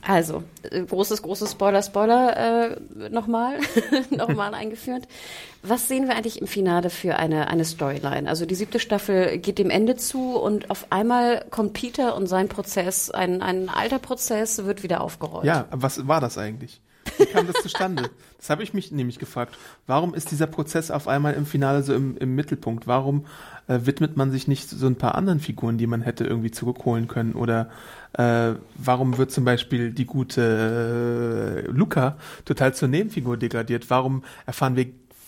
B: Also, äh, großes, großes Spoiler, Spoiler äh, nochmal, nochmal eingeführt. Was sehen wir eigentlich im Finale für eine, eine Storyline? Also die siebte Staffel geht dem Ende zu und auf einmal kommt Peter und sein Prozess, ein, ein alter Prozess, wird wieder aufgerollt.
C: Ja, was war das eigentlich? Wie kam das zustande? Das habe ich mich nämlich gefragt. Warum ist dieser Prozess auf einmal im Finale so im, im Mittelpunkt? Warum äh, widmet man sich nicht so ein paar anderen Figuren, die man hätte irgendwie zurückholen können? Oder äh, warum wird zum Beispiel die gute äh, Luca total zur Nebenfigur degradiert? Warum erfahren wir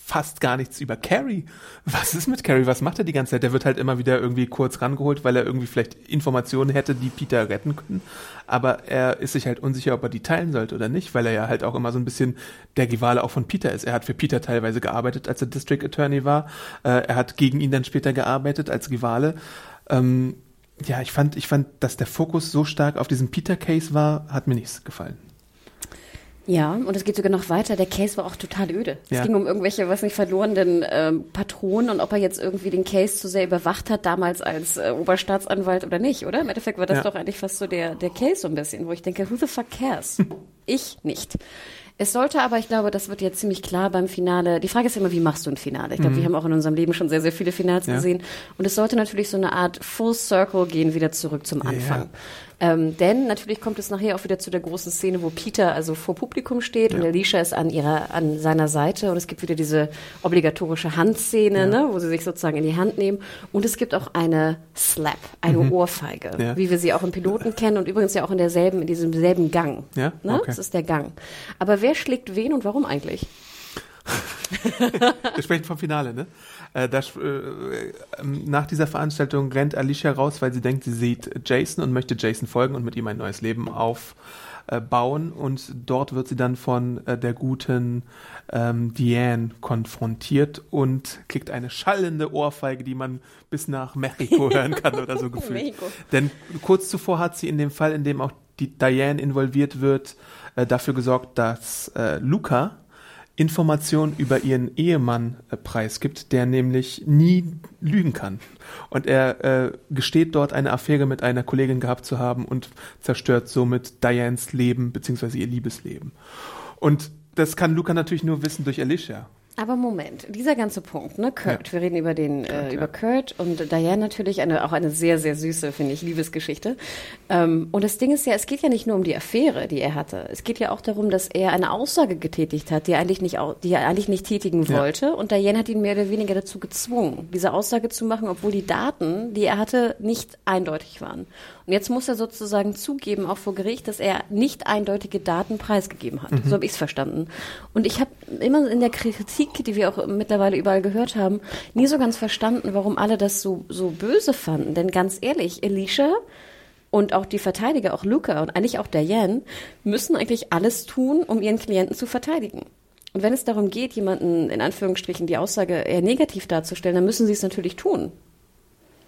C: fast gar nichts über Carrie. Was ist mit Carrie? Was macht er die ganze Zeit? Der wird halt immer wieder irgendwie kurz rangeholt, weil er irgendwie vielleicht Informationen hätte, die Peter retten können. Aber er ist sich halt unsicher, ob er die teilen sollte oder nicht, weil er ja halt auch immer so ein bisschen der Rivale auch von Peter ist. Er hat für Peter teilweise gearbeitet, als er District Attorney war. Äh, er hat gegen ihn dann später gearbeitet als Rivale. Ähm, ja, ich fand, ich fand, dass der Fokus so stark auf diesem Peter-Case war, hat mir nichts gefallen.
B: Ja, und es geht sogar noch weiter. Der Case war auch total öde.
C: Ja.
B: Es ging um irgendwelche, was nicht, verlorenen ähm, Patronen und ob er jetzt irgendwie den Case zu sehr überwacht hat, damals als äh, Oberstaatsanwalt oder nicht, oder? Im Endeffekt war das
C: Ja.
B: doch eigentlich fast so der, der Case so ein bisschen, wo ich denke, who the fuck cares? ich nicht. Es sollte aber, ich glaube, das wird jetzt ziemlich klar beim Finale. Die Frage ist immer, wie machst du ein Finale? Ich glaube, wir haben auch in unserem Leben schon sehr, sehr viele Finals
C: Mhm. Ja.
B: gesehen. Und es sollte natürlich so eine Art Full Circle gehen, wieder zurück zum Anfang. Ähm, denn natürlich kommt es nachher auch wieder zu der großen Szene, wo Peter also vor Publikum steht und Alicia ist an ihrer, an seiner Seite und es gibt wieder diese obligatorische Handszene, ne, wo sie sich sozusagen in die Hand nehmen. Und es gibt auch eine Slap, eine Ohrfeige,
C: Ja.
B: wie wir sie auch im Piloten kennen und übrigens ja auch in derselben, in diesem selben Gang.
C: Ja?
B: Ne?
C: Okay.
B: Das ist der Gang. Aber wer schlägt wen und warum eigentlich?
C: Wir sprechen vom Finale, ne? Äh, das, äh, ähm, nach dieser Veranstaltung rennt Alicia raus, weil sie denkt, sie sieht Jason und möchte Jason folgen und mit ihm ein neues Leben aufbauen. Und dort wird sie dann von äh, der guten ähm, Diane konfrontiert und kriegt eine schallende Ohrfeige, die man bis nach Mexiko hören kann oder so gefühlt.
B: Mexiko.
C: Denn kurz zuvor hat sie in dem Fall, in dem auch die Diane involviert wird, äh, dafür gesorgt, dass äh, Luca Informationen über ihren Ehemann äh, preisgibt, der nämlich nie lügen kann. Und er äh, gesteht dort eine Affäre mit einer Kollegin gehabt zu haben und zerstört somit Dianes Leben bzw. ihr Liebesleben. Und das kann Luca natürlich nur wissen durch Alicia.
B: Aber Moment, dieser ganze Punkt, ne, Kurt,
C: Ja.
B: wir reden über den, äh,
C: ja.
B: über Kurt und Diane natürlich, eine, auch eine sehr, sehr süße, finde ich, Liebesgeschichte. Ähm, und das Ding ist ja, es geht ja nicht nur um die Affäre, die er hatte. Es geht ja auch darum, dass er eine Aussage getätigt hat, die er eigentlich nicht, die er eigentlich nicht tätigen
C: Ja.
B: wollte. Und Diane hat ihn mehr oder weniger dazu gezwungen, diese Aussage zu machen, obwohl die Daten, die er hatte, nicht eindeutig waren. Und jetzt muss er sozusagen zugeben, auch vor Gericht, dass er nicht eindeutige Daten preisgegeben hat. So habe ich es verstanden. Und ich habe immer in der Kritik, die wir auch mittlerweile überall gehört haben, nie so ganz verstanden, warum alle das so, so böse fanden. Denn ganz ehrlich, Alicia und auch die Verteidiger, auch Luca und eigentlich auch Diane, müssen eigentlich alles tun, um ihren Klienten zu verteidigen. Und wenn es darum geht, jemanden in Anführungsstrichen die Aussage eher negativ darzustellen, dann müssen sie es natürlich tun.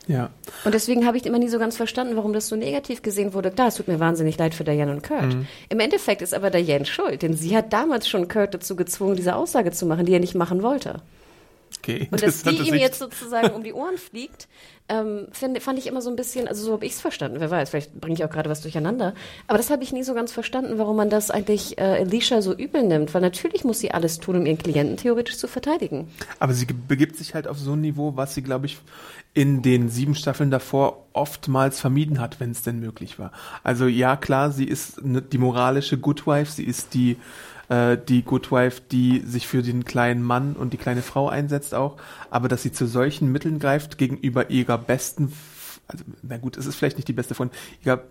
C: Ja.
B: Und deswegen habe ich immer nie so ganz verstanden, warum das so negativ gesehen wurde. Klar, es tut mir wahnsinnig leid für Diane und Kurt. Im Endeffekt ist aber Diane schuld, denn sie hat damals schon Kurt dazu gezwungen, diese Aussage zu machen, die er nicht machen wollte.
C: Okay.
B: Und dass die ihm jetzt sozusagen um die Ohren fliegt, ähm, find, fand ich immer so ein bisschen, also so habe ich es verstanden. Wer weiß, vielleicht bringe ich auch gerade was durcheinander. Aber das habe ich nie so ganz verstanden, warum man das eigentlich äh, Alicia so übel nimmt. Weil natürlich muss sie alles tun, um ihren Klienten theoretisch zu verteidigen.
C: Aber sie begibt sich halt auf so ein Niveau, was sie, glaube ich, in den sieben Staffeln davor oftmals vermieden hat, wenn es denn möglich war. Also ja, klar, sie ist ne, die moralische Good Wife, sie ist die äh, die Good Wife, die sich für den kleinen Mann und die kleine Frau einsetzt auch, aber dass sie zu solchen Mitteln greift gegenüber ihrer besten, also na gut, es ist vielleicht nicht die beste von ihrer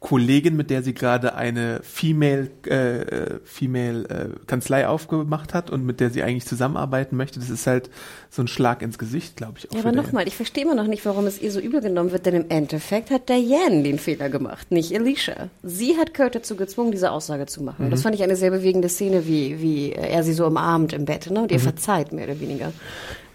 C: Kollegin, mit der sie gerade eine Female, äh, äh, Female äh, Kanzlei aufgemacht hat und mit der sie eigentlich zusammenarbeiten möchte, das ist halt so ein Schlag ins Gesicht, glaube ich. Auch
B: Ja, aber nochmal, ich verstehe immer noch nicht, warum es ihr so übel genommen wird, denn im Endeffekt hat Diane den Fehler gemacht, nicht Alicia. Sie hat Kurt dazu gezwungen, diese Aussage zu machen. Und das fand ich eine sehr bewegende Szene, wie, wie er sie so umarmt im Bett, ne? Und ihr verzeiht, mehr oder weniger.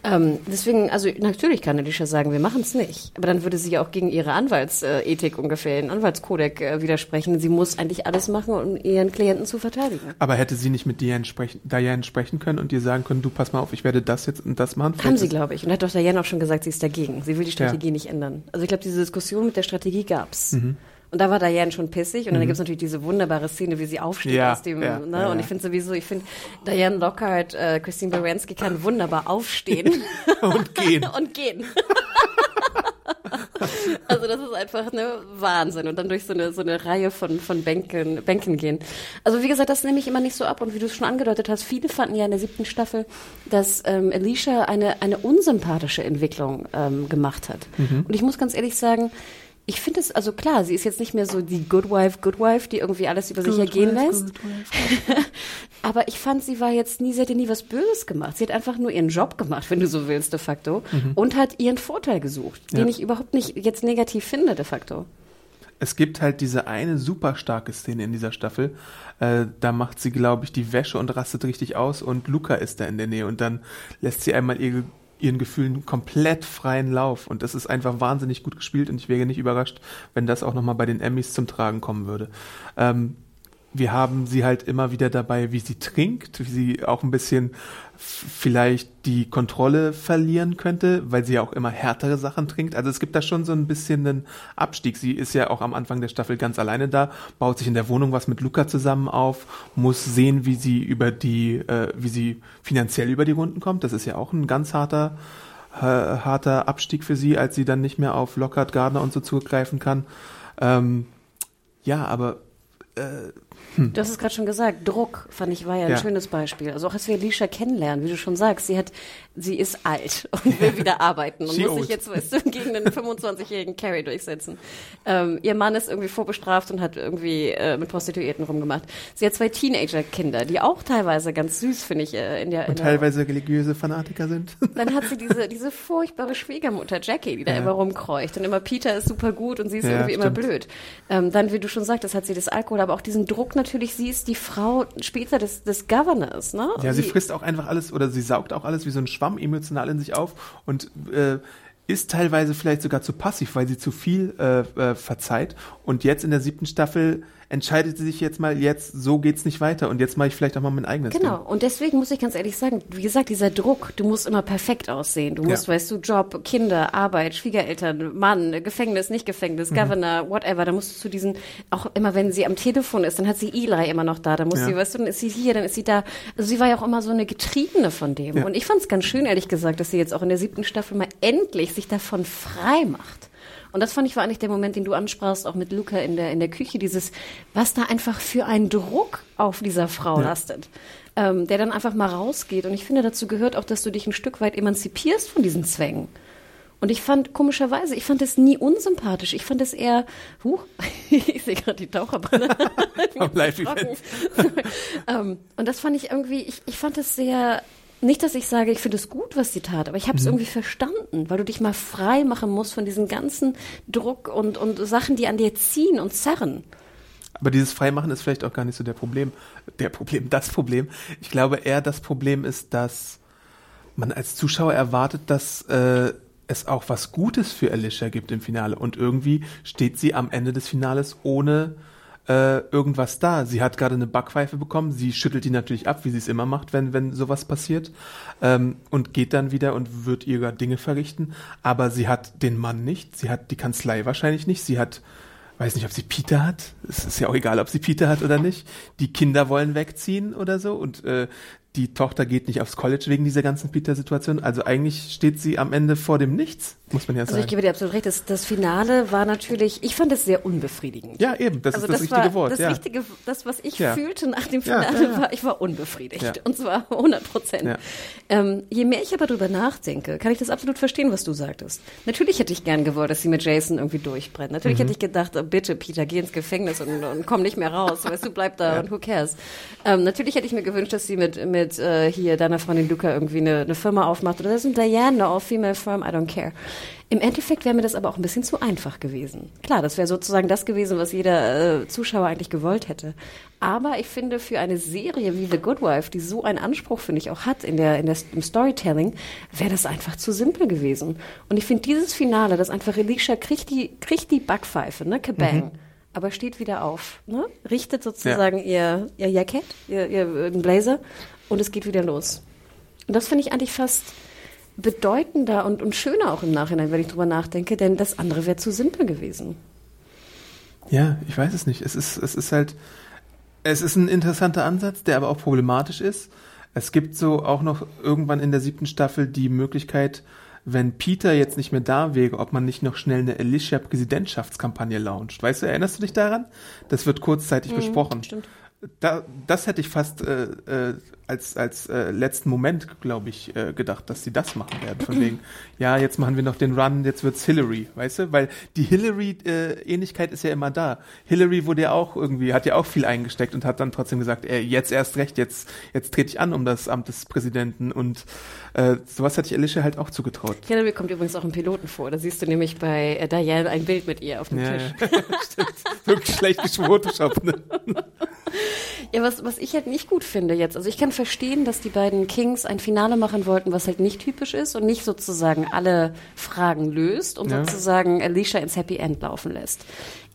B: Ähm, deswegen, also natürlich kann Alicia sagen, wir machen es nicht. Aber dann würde sie ja auch gegen ihre Anwaltsethik ungefähr, den Anwaltskodex äh, widersprechen. Sie muss eigentlich alles machen, um ihren Klienten zu verteidigen.
C: Aber hätte sie nicht mit Diane sprechen, Diane sprechen können und ihr sagen können, du pass mal auf, ich werde das jetzt und das machen?
B: Haben sie, glaube ich. Und hat doch Diane auch schon gesagt, sie ist dagegen. Sie will die Strategie nicht ändern. Also ich glaube, diese Diskussion mit der Strategie gab's.
C: Mhm.
B: Und da war Diane schon pissig. Und dann gibt's natürlich diese wunderbare Szene, wie sie aufsteht
C: Ja,
B: aus dem,
C: ja,
B: ne?
C: ja,
B: und ich finde sowieso, ich finde, Diane Lockhart, äh, Christine Baranski kann wunderbar aufstehen
C: und gehen.
B: und gehen. also das ist einfach ne Wahnsinn und dann durch so eine so eine Reihe von von Bänken Bänken gehen. Also wie gesagt, das nehme ich immer nicht so ab und wie du es schon angedeutet hast, viele fanden ja in der siebten Staffel, dass ähm, Alicia eine eine unsympathische Entwicklung ähm, gemacht hat. Und ich muss ganz ehrlich sagen, ich finde es, also klar, sie ist jetzt nicht mehr so die Good Wife, Good Wife, die irgendwie alles über sich ergehen lässt. Aber ich fand, sie war jetzt nie, sie hätte nie was Böses gemacht. Sie hat einfach nur ihren Job gemacht, wenn du so willst, de facto. Und hat ihren Vorteil gesucht, den
C: Ja.
B: ich überhaupt nicht jetzt negativ finde, de facto.
C: Es gibt halt diese eine super starke Szene in dieser Staffel. Äh, da macht sie, glaube ich, die Wäsche und rastet richtig aus und Luca ist da in der Nähe und dann lässt sie einmal ihre, ihren Gefühlen komplett freien Lauf und das ist einfach wahnsinnig gut gespielt und ich wäre nicht überrascht, wenn das auch nochmal bei den Emmys zum Tragen kommen würde. Ähm, wir haben sie halt immer wieder dabei, wie sie trinkt, wie sie auch ein bisschen vielleicht die Kontrolle verlieren könnte, weil sie ja auch immer härtere Sachen trinkt. Also es gibt da schon so ein bisschen einen Abstieg. Sie ist ja auch am Anfang der Staffel ganz alleine da, baut sich in der Wohnung was mit Luca zusammen auf, muss sehen, wie sie über die, äh, wie sie finanziell über die Runden kommt. Das ist ja auch ein ganz harter, äh, harter Abstieg für sie, als sie dann nicht mehr auf Lockhart, Gardner und so zugreifen kann. Ähm, ja, aber
B: Du hast es gerade schon gesagt, Druck, fand ich, war ja ein
C: Ja.
B: schönes Beispiel. Also auch als wir Alicia kennenlernen, wie du schon sagst, sie hat, sie ist alt und will wieder arbeiten und muss
C: old.
B: sich jetzt, weißt du, gegen einen 25-jährigen Carrie durchsetzen. Ähm, ihr Mann ist irgendwie vorbestraft und hat irgendwie äh, mit Prostituierten rumgemacht. Sie hat zwei Teenager-Kinder, die auch teilweise ganz süß, finde ich, äh, in der, in
C: und
B: der
C: teilweise religiöse Fanatiker sind.
B: dann hat sie diese, diese furchtbare Schwiegermutter Jackie, die da
C: Ja.
B: immer rumkreucht. Und immer Peter ist super gut und sie ist
C: Ja,
B: irgendwie immer
C: stimmt.
B: blöd. Ähm, dann, wie du schon sagtest, hat sie das Alkohol, aber auch diesen Druck natürlich. Sie ist die Frau später des, des Governors, ne?
C: Ja, sie frisst auch einfach alles oder sie saugt auch alles wie so ein Schwamm emotional in sich auf und äh, ist teilweise vielleicht sogar zu passiv, weil sie zu viel äh, äh, verzeiht. Und jetzt in der siebten Staffel entscheidet sie sich jetzt mal, jetzt so geht's nicht weiter und jetzt mache ich vielleicht auch mal mein eigenes
B: Genau,
C: Ding.
B: und deswegen muss ich ganz ehrlich sagen, wie gesagt, dieser Druck, du musst immer perfekt aussehen. Du musst,
C: Ja.
B: weißt du, Job, Kinder, Arbeit, Schwiegereltern, Mann, Gefängnis, nicht Gefängnis,
C: Mhm.
B: Governor, whatever. Da musst du zu diesen, auch immer wenn sie am Telefon ist, dann hat sie Eli immer noch da. Da muss
C: Ja.
B: sie, weißt du, dann ist sie hier, dann ist sie da. Also sie war ja auch immer so eine Getriebene von dem.
C: Ja.
B: Und ich fand es ganz schön, ehrlich gesagt, dass sie jetzt auch in der siebten Staffel mal endlich sich davon frei macht. Und das fand ich war eigentlich der Moment, den du ansprachst, auch mit Luca in der, in der Küche, dieses, was da einfach für ein Druck auf dieser Frau
C: Ja.
B: lastet. Ähm, der dann einfach mal rausgeht. Und ich finde, dazu gehört auch, dass du dich ein Stück weit emanzipierst von diesen Zwängen. Und ich fand, komischerweise, ich fand es nie unsympathisch. Ich fand es eher, huch, ich sehe gerade die Taucherbrille.
C: Am Live-Event.
B: ähm, und das fand ich irgendwie, ich, ich fand es sehr, nicht, dass ich sage, ich finde es gut, was sie tat, aber ich habe es irgendwie verstanden, weil du dich mal frei machen musst von diesem ganzen Druck und, und Sachen, die an dir ziehen und zerren.
C: Aber dieses Freimachen ist vielleicht auch gar nicht so der Problem. Der Problem, das Problem. Ich glaube eher, das Problem ist, dass man als Zuschauer erwartet, dass äh, es auch was Gutes für Alicia gibt im Finale. Und irgendwie steht sie am Ende des Finales ohne äh, irgendwas da. Sie hat gerade eine Backpfeife bekommen, sie schüttelt die natürlich ab, wie sie es immer macht, wenn, wenn sowas passiert, ähm, und geht dann wieder und wird ihrer Dinge verrichten. Aber sie hat den Mann nicht, sie hat die Kanzlei wahrscheinlich nicht, sie hat weiß nicht, ob sie Peter hat. Es ist ja auch egal, ob sie Peter hat oder nicht. Die Kinder wollen wegziehen oder so und äh, die Tochter geht nicht aufs College wegen dieser ganzen Peter-Situation. Also eigentlich steht sie am Ende vor dem Nichts, muss man ja sagen.
B: Also ich gebe dir absolut recht. Das, das Finale war natürlich, ich fand es sehr unbefriedigend.
C: Ja, eben, das
B: also
C: ist das,
B: das
C: richtige
B: war,
C: Wort.
B: Das
C: ja.
B: Richtige, das, was ich
C: Ja.
B: fühlte nach dem Finale,
C: ja,
B: war, ich war unbefriedigt. Und zwar 100 Prozent. Ähm, je mehr ich aber drüber nachdenke, kann ich das absolut verstehen, was du sagtest. Natürlich hätte ich gern gewollt, dass sie mit Jason irgendwie durchbrennt. Natürlich
C: Mhm.
B: hätte ich gedacht, oh, bitte, Peter, geh ins Gefängnis und, und komm nicht mehr raus. Weißt du, bleib da und who cares. Ähm, natürlich hätte ich mir gewünscht, dass sie mit, mit äh, hier deiner Freundin Luca irgendwie eine, eine Firma aufmacht oder das ist ein Diane, eine all-female firm, I don't care. Im Endeffekt wäre mir das aber auch ein bisschen zu einfach gewesen. Klar, das wäre sozusagen das gewesen, was jeder äh, Zuschauer eigentlich gewollt hätte. Aber ich finde, für eine Serie wie The Good Wife, die so einen Anspruch, finde ich, auch hat in der, in der, im Storytelling, wäre das einfach zu simpel gewesen. Und ich finde dieses Finale, das einfach Alicia kriegt die, kriegt die Backpfeife, ne, kabang. Aber steht wieder auf, ne? richtet sozusagen ihr, ihr Jackett, ihr, ihr äh, Blazer und es geht wieder los. Und das finde ich eigentlich fast bedeutender und, und schöner auch im Nachhinein, wenn ich drüber nachdenke, denn das andere wäre zu simpel gewesen.
C: Ja, ich weiß es nicht. Es ist, es ist halt, es ist ein interessanter Ansatz, der aber auch problematisch ist. Es gibt so auch noch irgendwann in der siebten Staffel die Möglichkeit, wenn Peter jetzt nicht mehr da wäre, ob man nicht noch schnell eine Alicia-Präsidentschaftskampagne launcht. Weißt du, erinnerst du dich daran? Das wird kurzzeitig besprochen.
B: stimmt.
C: Da, das hätte ich fast äh, äh, als, als äh, letzten Moment, glaube ich, äh, gedacht, dass sie das machen werden. Von wegen, ja, jetzt machen wir noch den Run, jetzt wird's Hillary, weißt du? Weil die Hillary-Ähnlichkeit ist ja immer da. Hillary wurde ja auch irgendwie, hat ja auch viel eingesteckt und hat dann trotzdem gesagt, ey, jetzt erst recht, jetzt, jetzt trete ich an um das Amt des Präsidenten. Und äh, sowas hätte ich Alicia halt auch zugetraut.
B: Hillary kommt übrigens auch im Piloten vor. Da siehst du nämlich bei äh, Diane ein Bild mit ihr auf dem
C: Ja,
B: Tisch.
C: stimmt. Wirklich schlecht gefotoshoppt, ne?
B: Ja, was, was ich halt nicht gut finde jetzt, also ich kann verstehen, dass die beiden Kings ein Finale machen wollten, was halt nicht typisch ist und nicht sozusagen alle Fragen löst und
C: Ja.
B: sozusagen Alicia ins Happy End laufen lässt.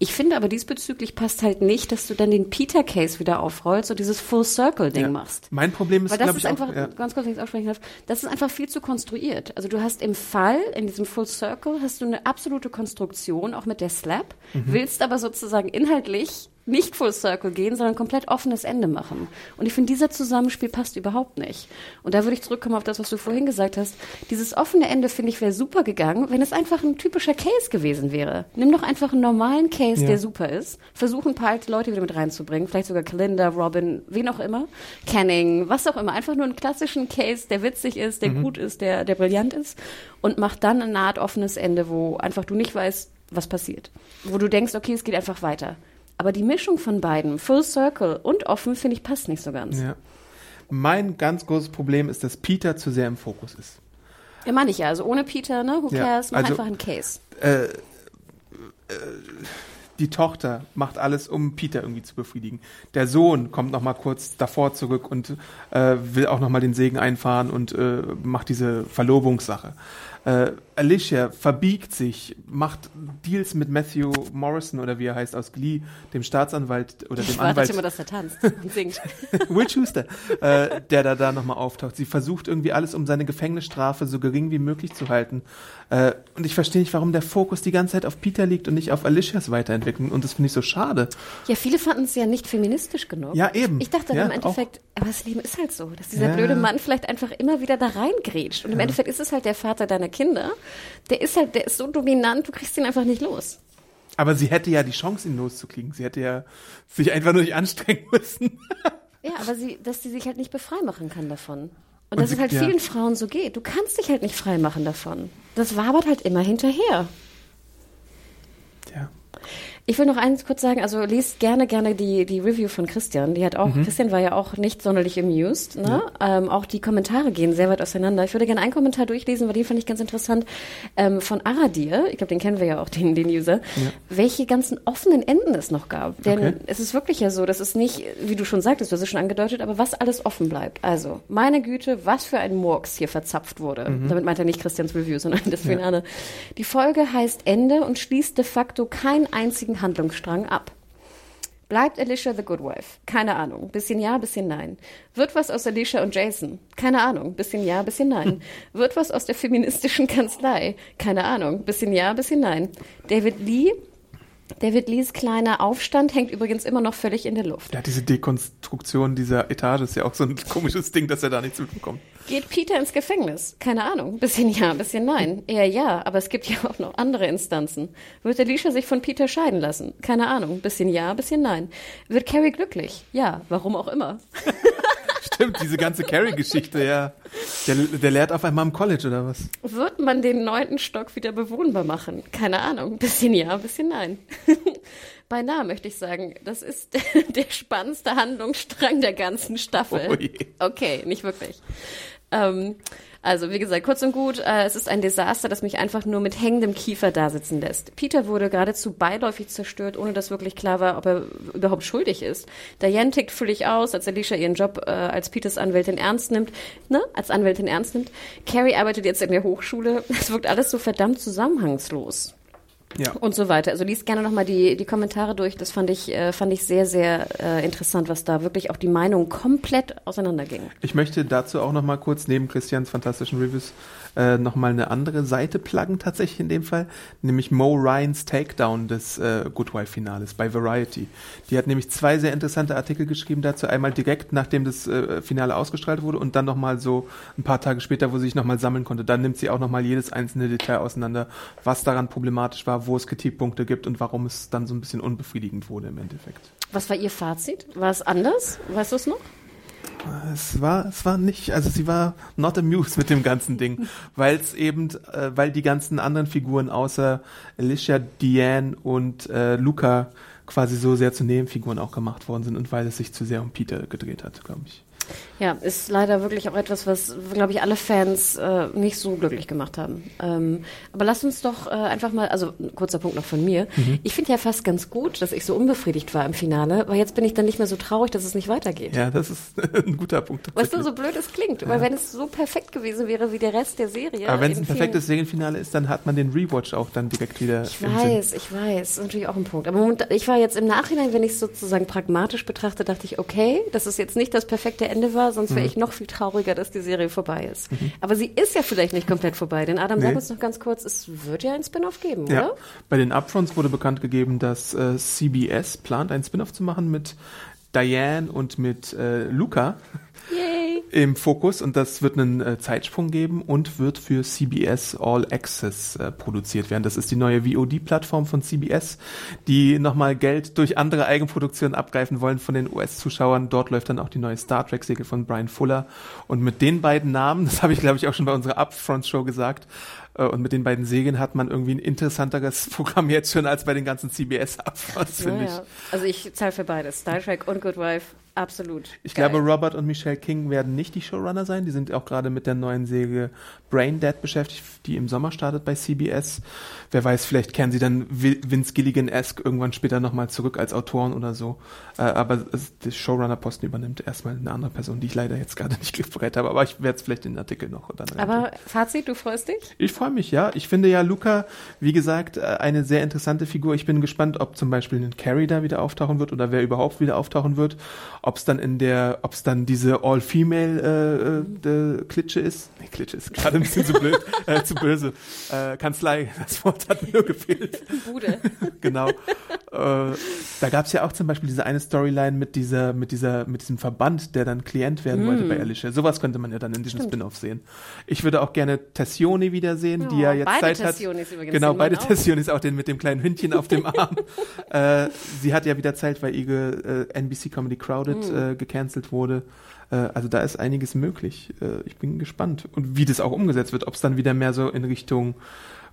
B: Ich finde aber diesbezüglich passt halt nicht, dass du dann den Peter-Case wieder aufrollst und dieses Full-Circle-Ding
C: Ja.
B: machst.
C: Mein Problem ist, glaube ich,
B: einfach,
C: auch, ja.
B: ganz kurz, wenn ich es aussprechen darf, das ist einfach viel zu konstruiert. Also du hast im Fall, in diesem Full Circle, hast du eine absolute Konstruktion, auch mit der Slap,
C: Mhm.
B: willst aber sozusagen inhaltlich nicht Full Circle gehen, sondern komplett offenes Ende machen. Und ich finde, dieser Zusammenspiel passt überhaupt nicht. Und da würde ich zurückkommen auf das, was du vorhin gesagt hast. Dieses offene Ende, finde ich, wäre super gegangen, wenn es einfach ein typischer Case gewesen wäre. Nimm doch einfach einen normalen Case,
C: Ja.
B: der super ist. Versuch ein paar alte Leute wieder mit reinzubringen. Vielleicht sogar Kalinda, Robin, wen auch immer. Canning, was auch immer. Einfach nur einen klassischen Case, der witzig ist, der gut ist, der, der brillant ist. Und mach dann eine Art offenes Ende, wo einfach du nicht weißt, was passiert. Wo du denkst, okay, es geht einfach weiter. Aber die Mischung von beiden, Full Circle und offen, finde ich, passt nicht so ganz. Ja,
C: Ja. Mein ganz großes Problem ist, dass Peter zu sehr im Fokus ist.
B: meine ich ja. Also ohne Peter, ne? Who
C: Ja,
B: cares? Mach
C: also-
B: einfach einen Case.
C: Die Tochter macht alles, um Peter irgendwie zu befriedigen. Der Sohn kommt noch mal kurz davor zurück und äh, will auch noch mal den Segen einfahren und äh, macht diese Verlobungssache. Äh, Alicia verbiegt sich, macht Deals mit Matthew Morrison oder wie er heißt aus Glee, dem Staatsanwalt oder dem
B: Ich warte
C: Anwalt.
B: immer, dass er tanzt und singt.
C: Will Schuster, äh, der da, da nochmal auftaucht. Sie versucht irgendwie alles, um seine Gefängnisstrafe so gering wie möglich zu halten. Äh, und ich verstehe nicht, warum der Fokus die ganze Zeit auf Peter liegt und nicht auf Alicias Weiterentwicklung. Und das finde ich so schade.
B: Ja, viele fanden es ja nicht feministisch genug.
C: Ja, eben.
B: Ich dachte
C: Ja,
B: im Endeffekt, aber das Leben ist halt so, dass dieser
C: Ja.
B: blöde Mann vielleicht einfach immer wieder da reingrätscht. Und im Endeffekt ist es halt der Vater deiner Kinder. Der ist halt, der ist so dominant, du kriegst ihn einfach nicht los.
C: Aber sie hätte ja die Chance, ihn loszukriegen. Sie hätte ja sich einfach nur nicht anstrengen müssen.
B: Ja, aber sie, dass sie sich halt nicht befrei machen kann davon. Und,
C: Und
B: dass es halt
C: ja.
B: vielen Frauen so geht. Du kannst dich halt nicht frei machen davon. Das wabert halt immer hinterher.
C: Ja.
B: Ich will noch eins kurz sagen, also liest gerne, gerne die, die Review von Christian. Die hat auch,
C: Mhm.
B: Christian war ja auch nicht sonderlich amused, ne? Ähm, auch die Kommentare gehen sehr weit auseinander. Ich würde gerne einen Kommentar durchlesen, weil den fand ich ganz interessant, ähm, von Aradir, ich glaube, den kennen wir ja auch, den, den User, welche ganzen offenen Enden es noch gab. Denn
C: Okay.
B: es ist wirklich ja so, dass es nicht, wie du schon sagtest, du hast es schon angedeutet, aber was alles offen bleibt. Also, meine Güte, was für ein Murks hier verzapft wurde.
C: Mhm.
B: Damit meint er nicht Christians Review, sondern das Finale. Die Folge heißt Ende und schließt de facto keinen einzigen Handlungsstrang ab. Bleibt Alicia the Good Wife? Keine Ahnung. Bisschen ja, bisschen nein. Wird was aus Alicia und Jason? Keine Ahnung. Bisschen ja, bisschen nein. Wird was aus der feministischen Kanzlei? Keine Ahnung. Bisschen ja, bisschen nein. David Lee David Lees kleiner Aufstand hängt übrigens immer noch völlig in der Luft.
C: Ja, diese Dekonstruktion dieser Etage ist ja auch so ein komisches Ding, dass er da nichts mitbekommt.
B: Geht Peter ins Gefängnis? Keine Ahnung. Bisschen ja, bisschen nein. Eher ja, aber es gibt ja auch noch andere Instanzen. Wird Alicia sich von Peter scheiden lassen? Keine Ahnung. Bisschen ja, bisschen nein. Wird Carrie glücklich? Ja, warum auch immer.
C: Stimmt, diese ganze Carrie-Geschichte, ja. Der, der lehrt auf einmal im College, oder was?
B: Wird man den neunten Stock wieder bewohnbar machen? Keine Ahnung. Bisschen ja, bisschen nein. Beinahe möchte ich sagen, das ist der spannendste Handlungsstrang der ganzen Staffel.
C: Oh.
B: Okay, nicht wirklich. Ähm, also, wie gesagt, kurz und gut, äh, es ist ein Desaster, das mich einfach nur mit hängendem Kiefer dasitzen lässt. Peter wurde geradezu beiläufig zerstört, ohne dass wirklich klar war, ob er überhaupt schuldig ist. Diane tickt völlig aus, als Alicia ihren Job äh, als Peters Anwältin ernst nimmt, ne, als Anwältin ernst nimmt. Carrie arbeitet jetzt in der Hochschule. Es wirkt alles so verdammt zusammenhangslos.
C: Ja.
B: Und so weiter. Also liest gerne nochmal die, die Kommentare durch. Das fand ich, äh, fand ich sehr, sehr äh, interessant, was da wirklich auch die Meinungen komplett auseinandergingen.
C: Ich möchte dazu auch noch mal kurz neben Christians fantastischen Reviews äh, noch mal eine andere Seite pluggen tatsächlich in dem Fall, nämlich Mo Ryans Takedown des äh, Good Wife Finales bei Variety. Die hat nämlich zwei sehr interessante Artikel geschrieben dazu, einmal direkt nachdem das äh, Finale ausgestrahlt wurde und dann noch mal so ein paar Tage später, wo sie sich noch mal sammeln konnte. Dann nimmt sie auch noch mal jedes einzelne Detail auseinander, was daran problematisch war, wo es Kritikpunkte gibt und warum es dann so ein bisschen unbefriedigend wurde im Endeffekt.
B: Was war Ihr Fazit? War es anders? Weißt du es noch?
C: Es war, es war nicht, also sie war not amused mit dem ganzen Ding, weil es eben, äh, weil die ganzen anderen Figuren außer Alicia, Diane und äh, Luca quasi so sehr zu Nebenfiguren auch gemacht worden sind und weil es sich zu sehr um Peter gedreht hat, glaube ich.
B: Ja, ist leider wirklich auch etwas, was, glaube ich, alle Fans äh, nicht so glücklich gemacht haben. Ähm, aber lass uns doch äh, einfach mal, also ein kurzer Punkt noch von mir.
C: Mhm.
B: Ich finde ja fast ganz gut, dass ich so unbefriedigt war im Finale, weil jetzt bin ich dann nicht mehr so traurig, dass es nicht weitergeht.
C: Ja, das ist ein guter Punkt.
B: Weißt du, so blöd es klingt, weil wenn es so perfekt gewesen wäre wie der Rest der Serie.
C: Aber wenn es
B: in
C: ein perfektes Serienfinale ist, dann hat man den Rewatch auch dann direkt wieder
B: Ich weiß, ich weiß, ist natürlich auch ein Punkt. Aber ich war jetzt im Nachhinein, wenn ich es sozusagen pragmatisch betrachte, dachte ich, okay, dass es jetzt nicht das perfekte Ende war, sonst
C: Mhm.
B: wäre ich noch viel trauriger, dass die Serie vorbei ist. Aber sie ist ja vielleicht nicht komplett vorbei, denn Adam, sag
C: Nee.
B: uns noch ganz kurz, es wird ja ein Spin-off geben,
C: Ja,
B: oder?
C: bei den Upfronts wurde bekannt gegeben, dass äh, CBS plant, einen Spin-off zu machen mit Diane und mit äh, Luca
B: Yay!
C: im Fokus und das wird einen äh, Zeitsprung geben und wird für CBS All Access äh, produziert werden. Das ist die neue VOD-Plattform von CBS, die nochmal Geld durch andere Eigenproduktionen abgreifen wollen von den US-Zuschauern. Dort läuft dann auch die neue Star Trek-Serie von Brian Fuller und mit den beiden Namen, das habe ich glaube ich auch schon bei unserer Upfront-Show gesagt, äh, und mit den beiden Serien hat man irgendwie ein interessanteres Programm jetzt schon als bei den ganzen CBS-Upfronts, finde ich.
B: Naja. Also ich zahle für beides, Star Trek und Good Wife, absolut.
C: Ich
B: Geil.
C: glaube, Robert und Michelle King werden nicht die Showrunner sein. Die sind auch gerade mit der neuen Serie Brain Dead beschäftigt, die im Sommer startet bei CBS. Wer weiß, vielleicht kehren sie dann Vince Gilligan-esque irgendwann später nochmal zurück als Autoren oder so. Äh, aber der Showrunner-Posten übernimmt erstmal eine andere Person, die ich leider jetzt gerade nicht griffbereit habe. Aber ich werde es vielleicht in den Artikel noch dann.
B: Aber Fazit, du freust dich?
C: Ich freue mich, ja. Ich finde ja Luca, wie gesagt, äh, eine sehr interessante Figur. Ich bin gespannt, ob zum Beispiel ein Carrie da wieder auftauchen wird oder wer überhaupt wieder auftauchen wird. Ob es dann in der, ob es dann diese All-Female äh, äh, Klitsche ist. Ist gerade ein bisschen zu blöd, äh, zu böse. Äh, Kanzlei, das Wort hat mir nur gefehlt.
B: Bude.
C: genau. Äh, da gab es ja auch zum Beispiel diese eine Storyline mit dieser, mit dieser, mit diesem Verband, der dann Klient werden wollte bei Alicia. Sowas könnte man ja dann in diesem Spin-off sehen. Ich würde auch gerne Tessione wiedersehen, die
B: Ja,
C: jetzt
B: beide
C: Zeit hat.
B: Tessionis übrigens
C: Genau, beide. Tessionis, auch den mit dem kleinen Hündchen auf dem Arm. äh, sie hat ja wieder Zeit, weil ihre äh, NBC Comedy Crowded
B: Mhm.
C: äh, gecancelt wurde. Äh, also da ist einiges möglich. Äh, ich bin gespannt. Und wie das auch umgesetzt wird, ob es dann wieder mehr so in Richtung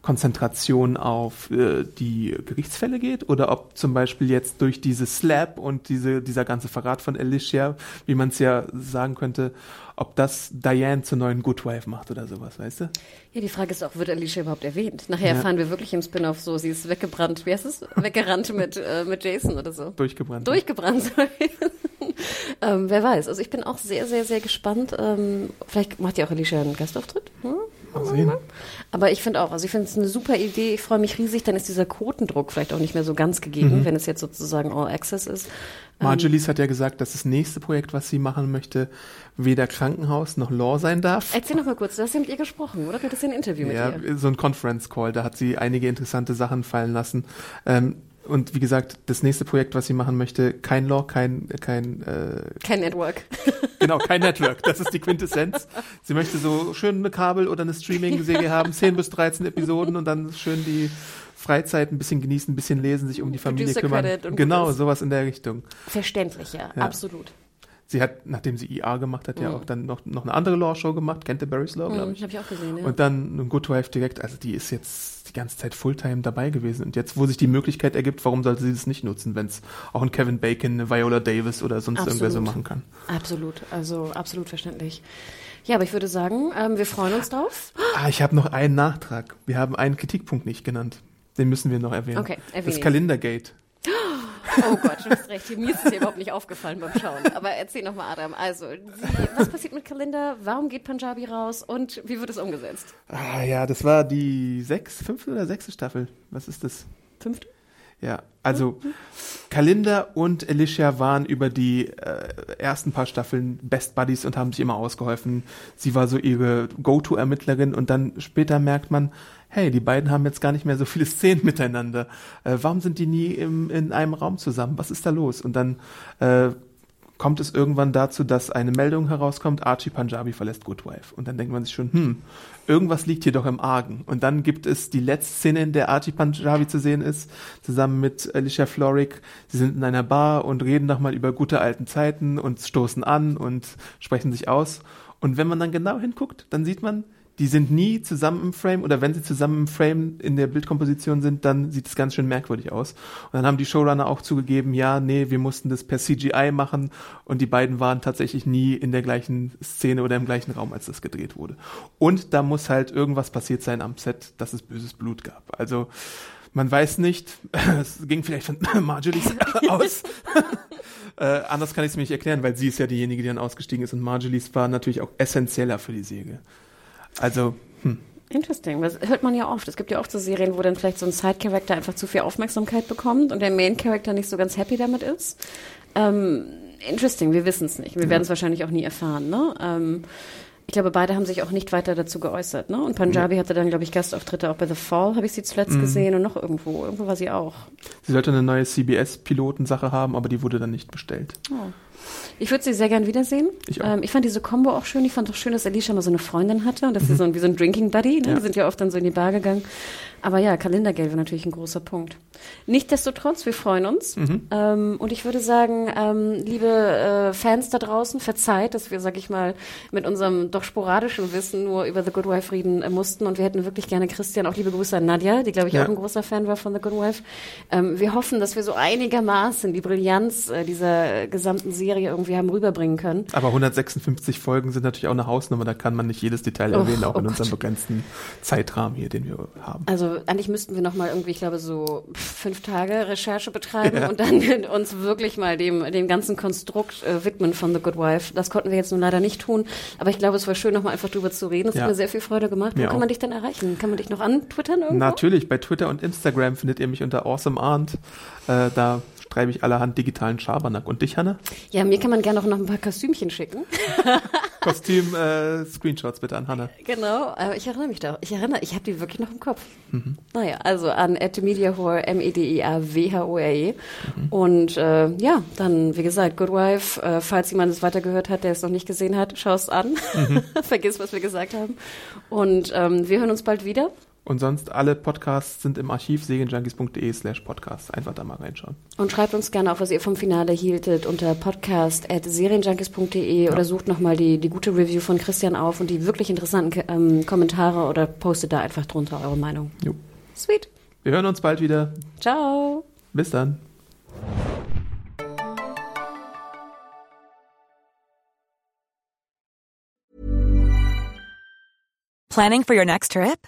C: Konzentration auf äh, die Gerichtsfälle geht oder ob zum Beispiel jetzt durch diese Slap und diese, dieser ganze Verrat von Alicia, wie man es ja sagen könnte, ob das Diane zur neuen Good Wife macht oder sowas, weißt du?
B: Ja, die Frage ist auch, wird Alicia überhaupt erwähnt? Nachher
C: Ja.
B: erfahren wir wirklich im Spin-off so, sie ist weggebrannt, wie heißt es? Weggerannt mit, äh, mit Jason oder so.
C: Durchgebrannt.
B: Durchgebrannt, sorry. ähm, wer weiß. Also ich bin auch sehr, sehr, sehr gespannt. Ähm, vielleicht macht ja auch Alicia einen Gastauftritt. Hm?
C: Mal sehen.
B: Aber ich finde auch, also ich finde es eine super Idee. Ich freue mich riesig. Dann ist dieser Quotendruck vielleicht auch nicht mehr so ganz gegeben,
C: Mhm.
B: wenn es jetzt sozusagen All Access ist. Ähm,
C: Marjolies hat ja gesagt, dass das nächste Projekt, was sie machen möchte, weder Krankenhaus noch Law sein darf.
B: Erzähl noch mal kurz, du hast ja mit ihr gesprochen, oder? Du hattest ja ein Interview mit
C: Ja,
B: ihr.
C: so ein Conference Call, da hat sie einige interessante Sachen fallen lassen. Ähm, und wie gesagt, das nächste Projekt, was sie machen möchte, kein Law, kein, kein, äh,
B: Kein Network.
C: genau, kein Network. Das ist die Quintessenz. Sie möchte so schön eine Kabel- oder eine Streaming-Serie haben, 10 bis 13 Episoden und dann schön die Freizeit ein bisschen genießen, ein bisschen lesen, sich um die Familie
B: Producer
C: kümmern. Genau, sowas in der Richtung.
B: Verständlich, ja,
C: Ja.
B: absolut.
C: Sie hat, nachdem sie IA gemacht hat, ja
B: Mhm.
C: auch dann noch, noch eine andere Law-Show gemacht, Canterbury's Law, glaube
B: Mhm,
C: ich.
B: ich habe ich auch gesehen, ja.
C: Und dann ein Good Wife direkt, also die ist jetzt die ganze Zeit Fulltime dabei gewesen. Und jetzt, wo sich die Möglichkeit ergibt, warum sollte sie das nicht nutzen, wenn es auch ein Kevin Bacon, eine Viola Davis oder sonst
B: Absolut.
C: irgendwer so machen kann.
B: Absolut, also absolut verständlich. Ja, aber ich würde sagen, ähm, wir freuen uns drauf.
C: Ah, ich habe noch einen Nachtrag. Wir haben einen Kritikpunkt nicht genannt. Den müssen wir noch erwähnen.
B: Okay, erwähne
C: Das. Kalendergate.
B: Oh Gott, du hast recht. Mir ist es ja überhaupt nicht aufgefallen beim Schauen. Aber erzähl nochmal, Adam. Also, was passiert mit Kalender? Warum geht Punjabi raus? Und wie wird es umgesetzt?
C: Ah ja, das war die sechs, fünfte oder sechste Staffel. Was ist das?
B: Fünfte?
C: Ja, also Kalinda und Alicia waren über die äh, ersten paar Staffeln Best Buddies und haben sich immer ausgeholfen. Sie war so ihre Go-To-Ermittlerin und dann später merkt man, hey, die beiden haben jetzt gar nicht mehr so viele Szenen miteinander. Äh, warum sind die nie im, in einem Raum zusammen? Was ist da los? Und dann äh, kommt es irgendwann dazu, dass eine Meldung herauskommt, Archie Punjabi verlässt Good Wife. Und dann denkt man sich schon, hm, irgendwas liegt hier doch im Argen. Und dann gibt es die letzte Szene, in der Archie Punjabi zu sehen ist, zusammen mit Alicia Florrick. Sie sind in einer Bar und reden nochmal über gute alten Zeiten und stoßen an und sprechen sich aus. Und wenn man dann genau hinguckt, dann sieht man, die sind nie zusammen im Frame oder wenn sie zusammen im Frame in der Bildkomposition sind, dann sieht es ganz schön merkwürdig aus. Und dann haben die Showrunner auch zugegeben, ja, nee, wir mussten das per CGI machen und die beiden waren tatsächlich nie in der gleichen Szene oder im gleichen Raum, als das gedreht wurde. Und da muss halt irgendwas passiert sein am Set, dass es böses Blut gab. Also man weiß nicht, es ging vielleicht von Marjolies aus. äh, anders kann ich es mir nicht erklären, weil sie ist ja diejenige, die dann ausgestiegen ist und Marjolies war natürlich auch essentieller für die Serie. Also, hm.
B: Interesting. Das hört man ja oft. Es gibt ja oft so Serien, wo dann vielleicht so ein Side-Character einfach zu viel Aufmerksamkeit bekommt und der Main-Character nicht so ganz happy damit ist. Ähm, interesting, wir wissen es nicht. Wir werden es wahrscheinlich auch nie erfahren. Ne? Ähm, ich glaube, beide haben sich auch nicht weiter dazu geäußert. Ne? Und Punjabi hatte dann, glaube ich, Gastauftritte auch bei The Fall, habe ich sie zuletzt gesehen und noch irgendwo. Irgendwo war sie auch.
C: sie sollte eine neue CBS-Pilotensache haben, aber die wurde dann nicht bestellt.
B: Oh. Ich würde sie sehr gern wiedersehen.
C: Ich auch.
B: Ähm, ich fand diese Combo auch schön. Ich fand auch schön, dass Alicia mal so eine Freundin hatte und dass sie so ein, wie so ein Drinking Buddy, ne?
C: Ja.
B: Die sind ja oft dann so in die Bar gegangen. Aber ja, Kalendergeld war natürlich ein großer Punkt. Nichtsdestotrotz, wir freuen uns. Ähm, und ich würde sagen, ähm, liebe äh, Fans da draußen, verzeiht, dass wir, sag ich mal, mit unserem doch sporadischen Wissen nur über The Good Wife reden äh, mussten. Und wir hätten wirklich gerne Christian, auch liebe Grüße an Nadja, die, glaube ich,
C: Ja.
B: auch ein großer Fan war von The Good Wife. Ähm, wir hoffen, dass wir so einigermaßen die Brillanz äh, dieser äh, gesamten Serie irgendwie haben rüberbringen können.
C: Aber 156 Folgen sind natürlich auch eine Hausnummer, da kann man nicht jedes Detail
B: Oh,
C: erwähnen, auch
B: oh
C: in unserem
B: Gott.
C: begrenzten Zeitrahmen hier, den wir haben.
B: Also eigentlich müssten wir noch mal irgendwie, ich glaube, so fünf Tage Recherche betreiben
C: Ja.
B: und dann uns wirklich mal dem, dem ganzen Konstrukt äh, widmen von The Good Wife. Das konnten wir jetzt nun leider nicht tun, aber ich glaube, es war schön, noch mal einfach drüber zu reden. Es
C: Ja.
B: hat mir sehr viel Freude gemacht. Wo
C: Mir
B: kann
C: auch.
B: man dich denn erreichen? Kann man dich noch antwittern irgendwo?
C: Natürlich, bei Twitter und Instagram findet ihr mich unter awesomearnt. Äh, da treibe ich allerhand digitalen Schabernack. Und dich, Hanne?
B: Ja, mir kann man gerne auch noch ein paar Kostümchen schicken.
C: Kostüm, äh, bitte an Hanne.
B: Genau, aber ich erinnere mich da. Ich erinnere, ich habe die wirklich noch im Kopf.
C: Mhm.
B: Naja, also an @mediahore m e e und äh, ja, dann wie gesagt, Good Wife. Äh, falls jemand es weitergehört hat, der es noch nicht gesehen hat, schau es an.
C: Mhm.
B: Vergiss, was wir gesagt haben. Und ähm, wir hören uns bald wieder.
C: Und sonst alle Podcasts sind im Archiv serienjunkies.de slash podcast. Einfach da mal reinschauen.
B: Und schreibt uns gerne auch, was ihr vom Finale hieltet, unter podcast.serienjunkies.de oder sucht nochmal die, die gute Review von Christian auf und die wirklich interessanten ähm, Kommentare oder postet da einfach drunter eure Meinung.
C: Jo.
B: Sweet.
C: Wir hören uns bald wieder.
B: Ciao.
C: Bis dann.
D: Planning for your next trip?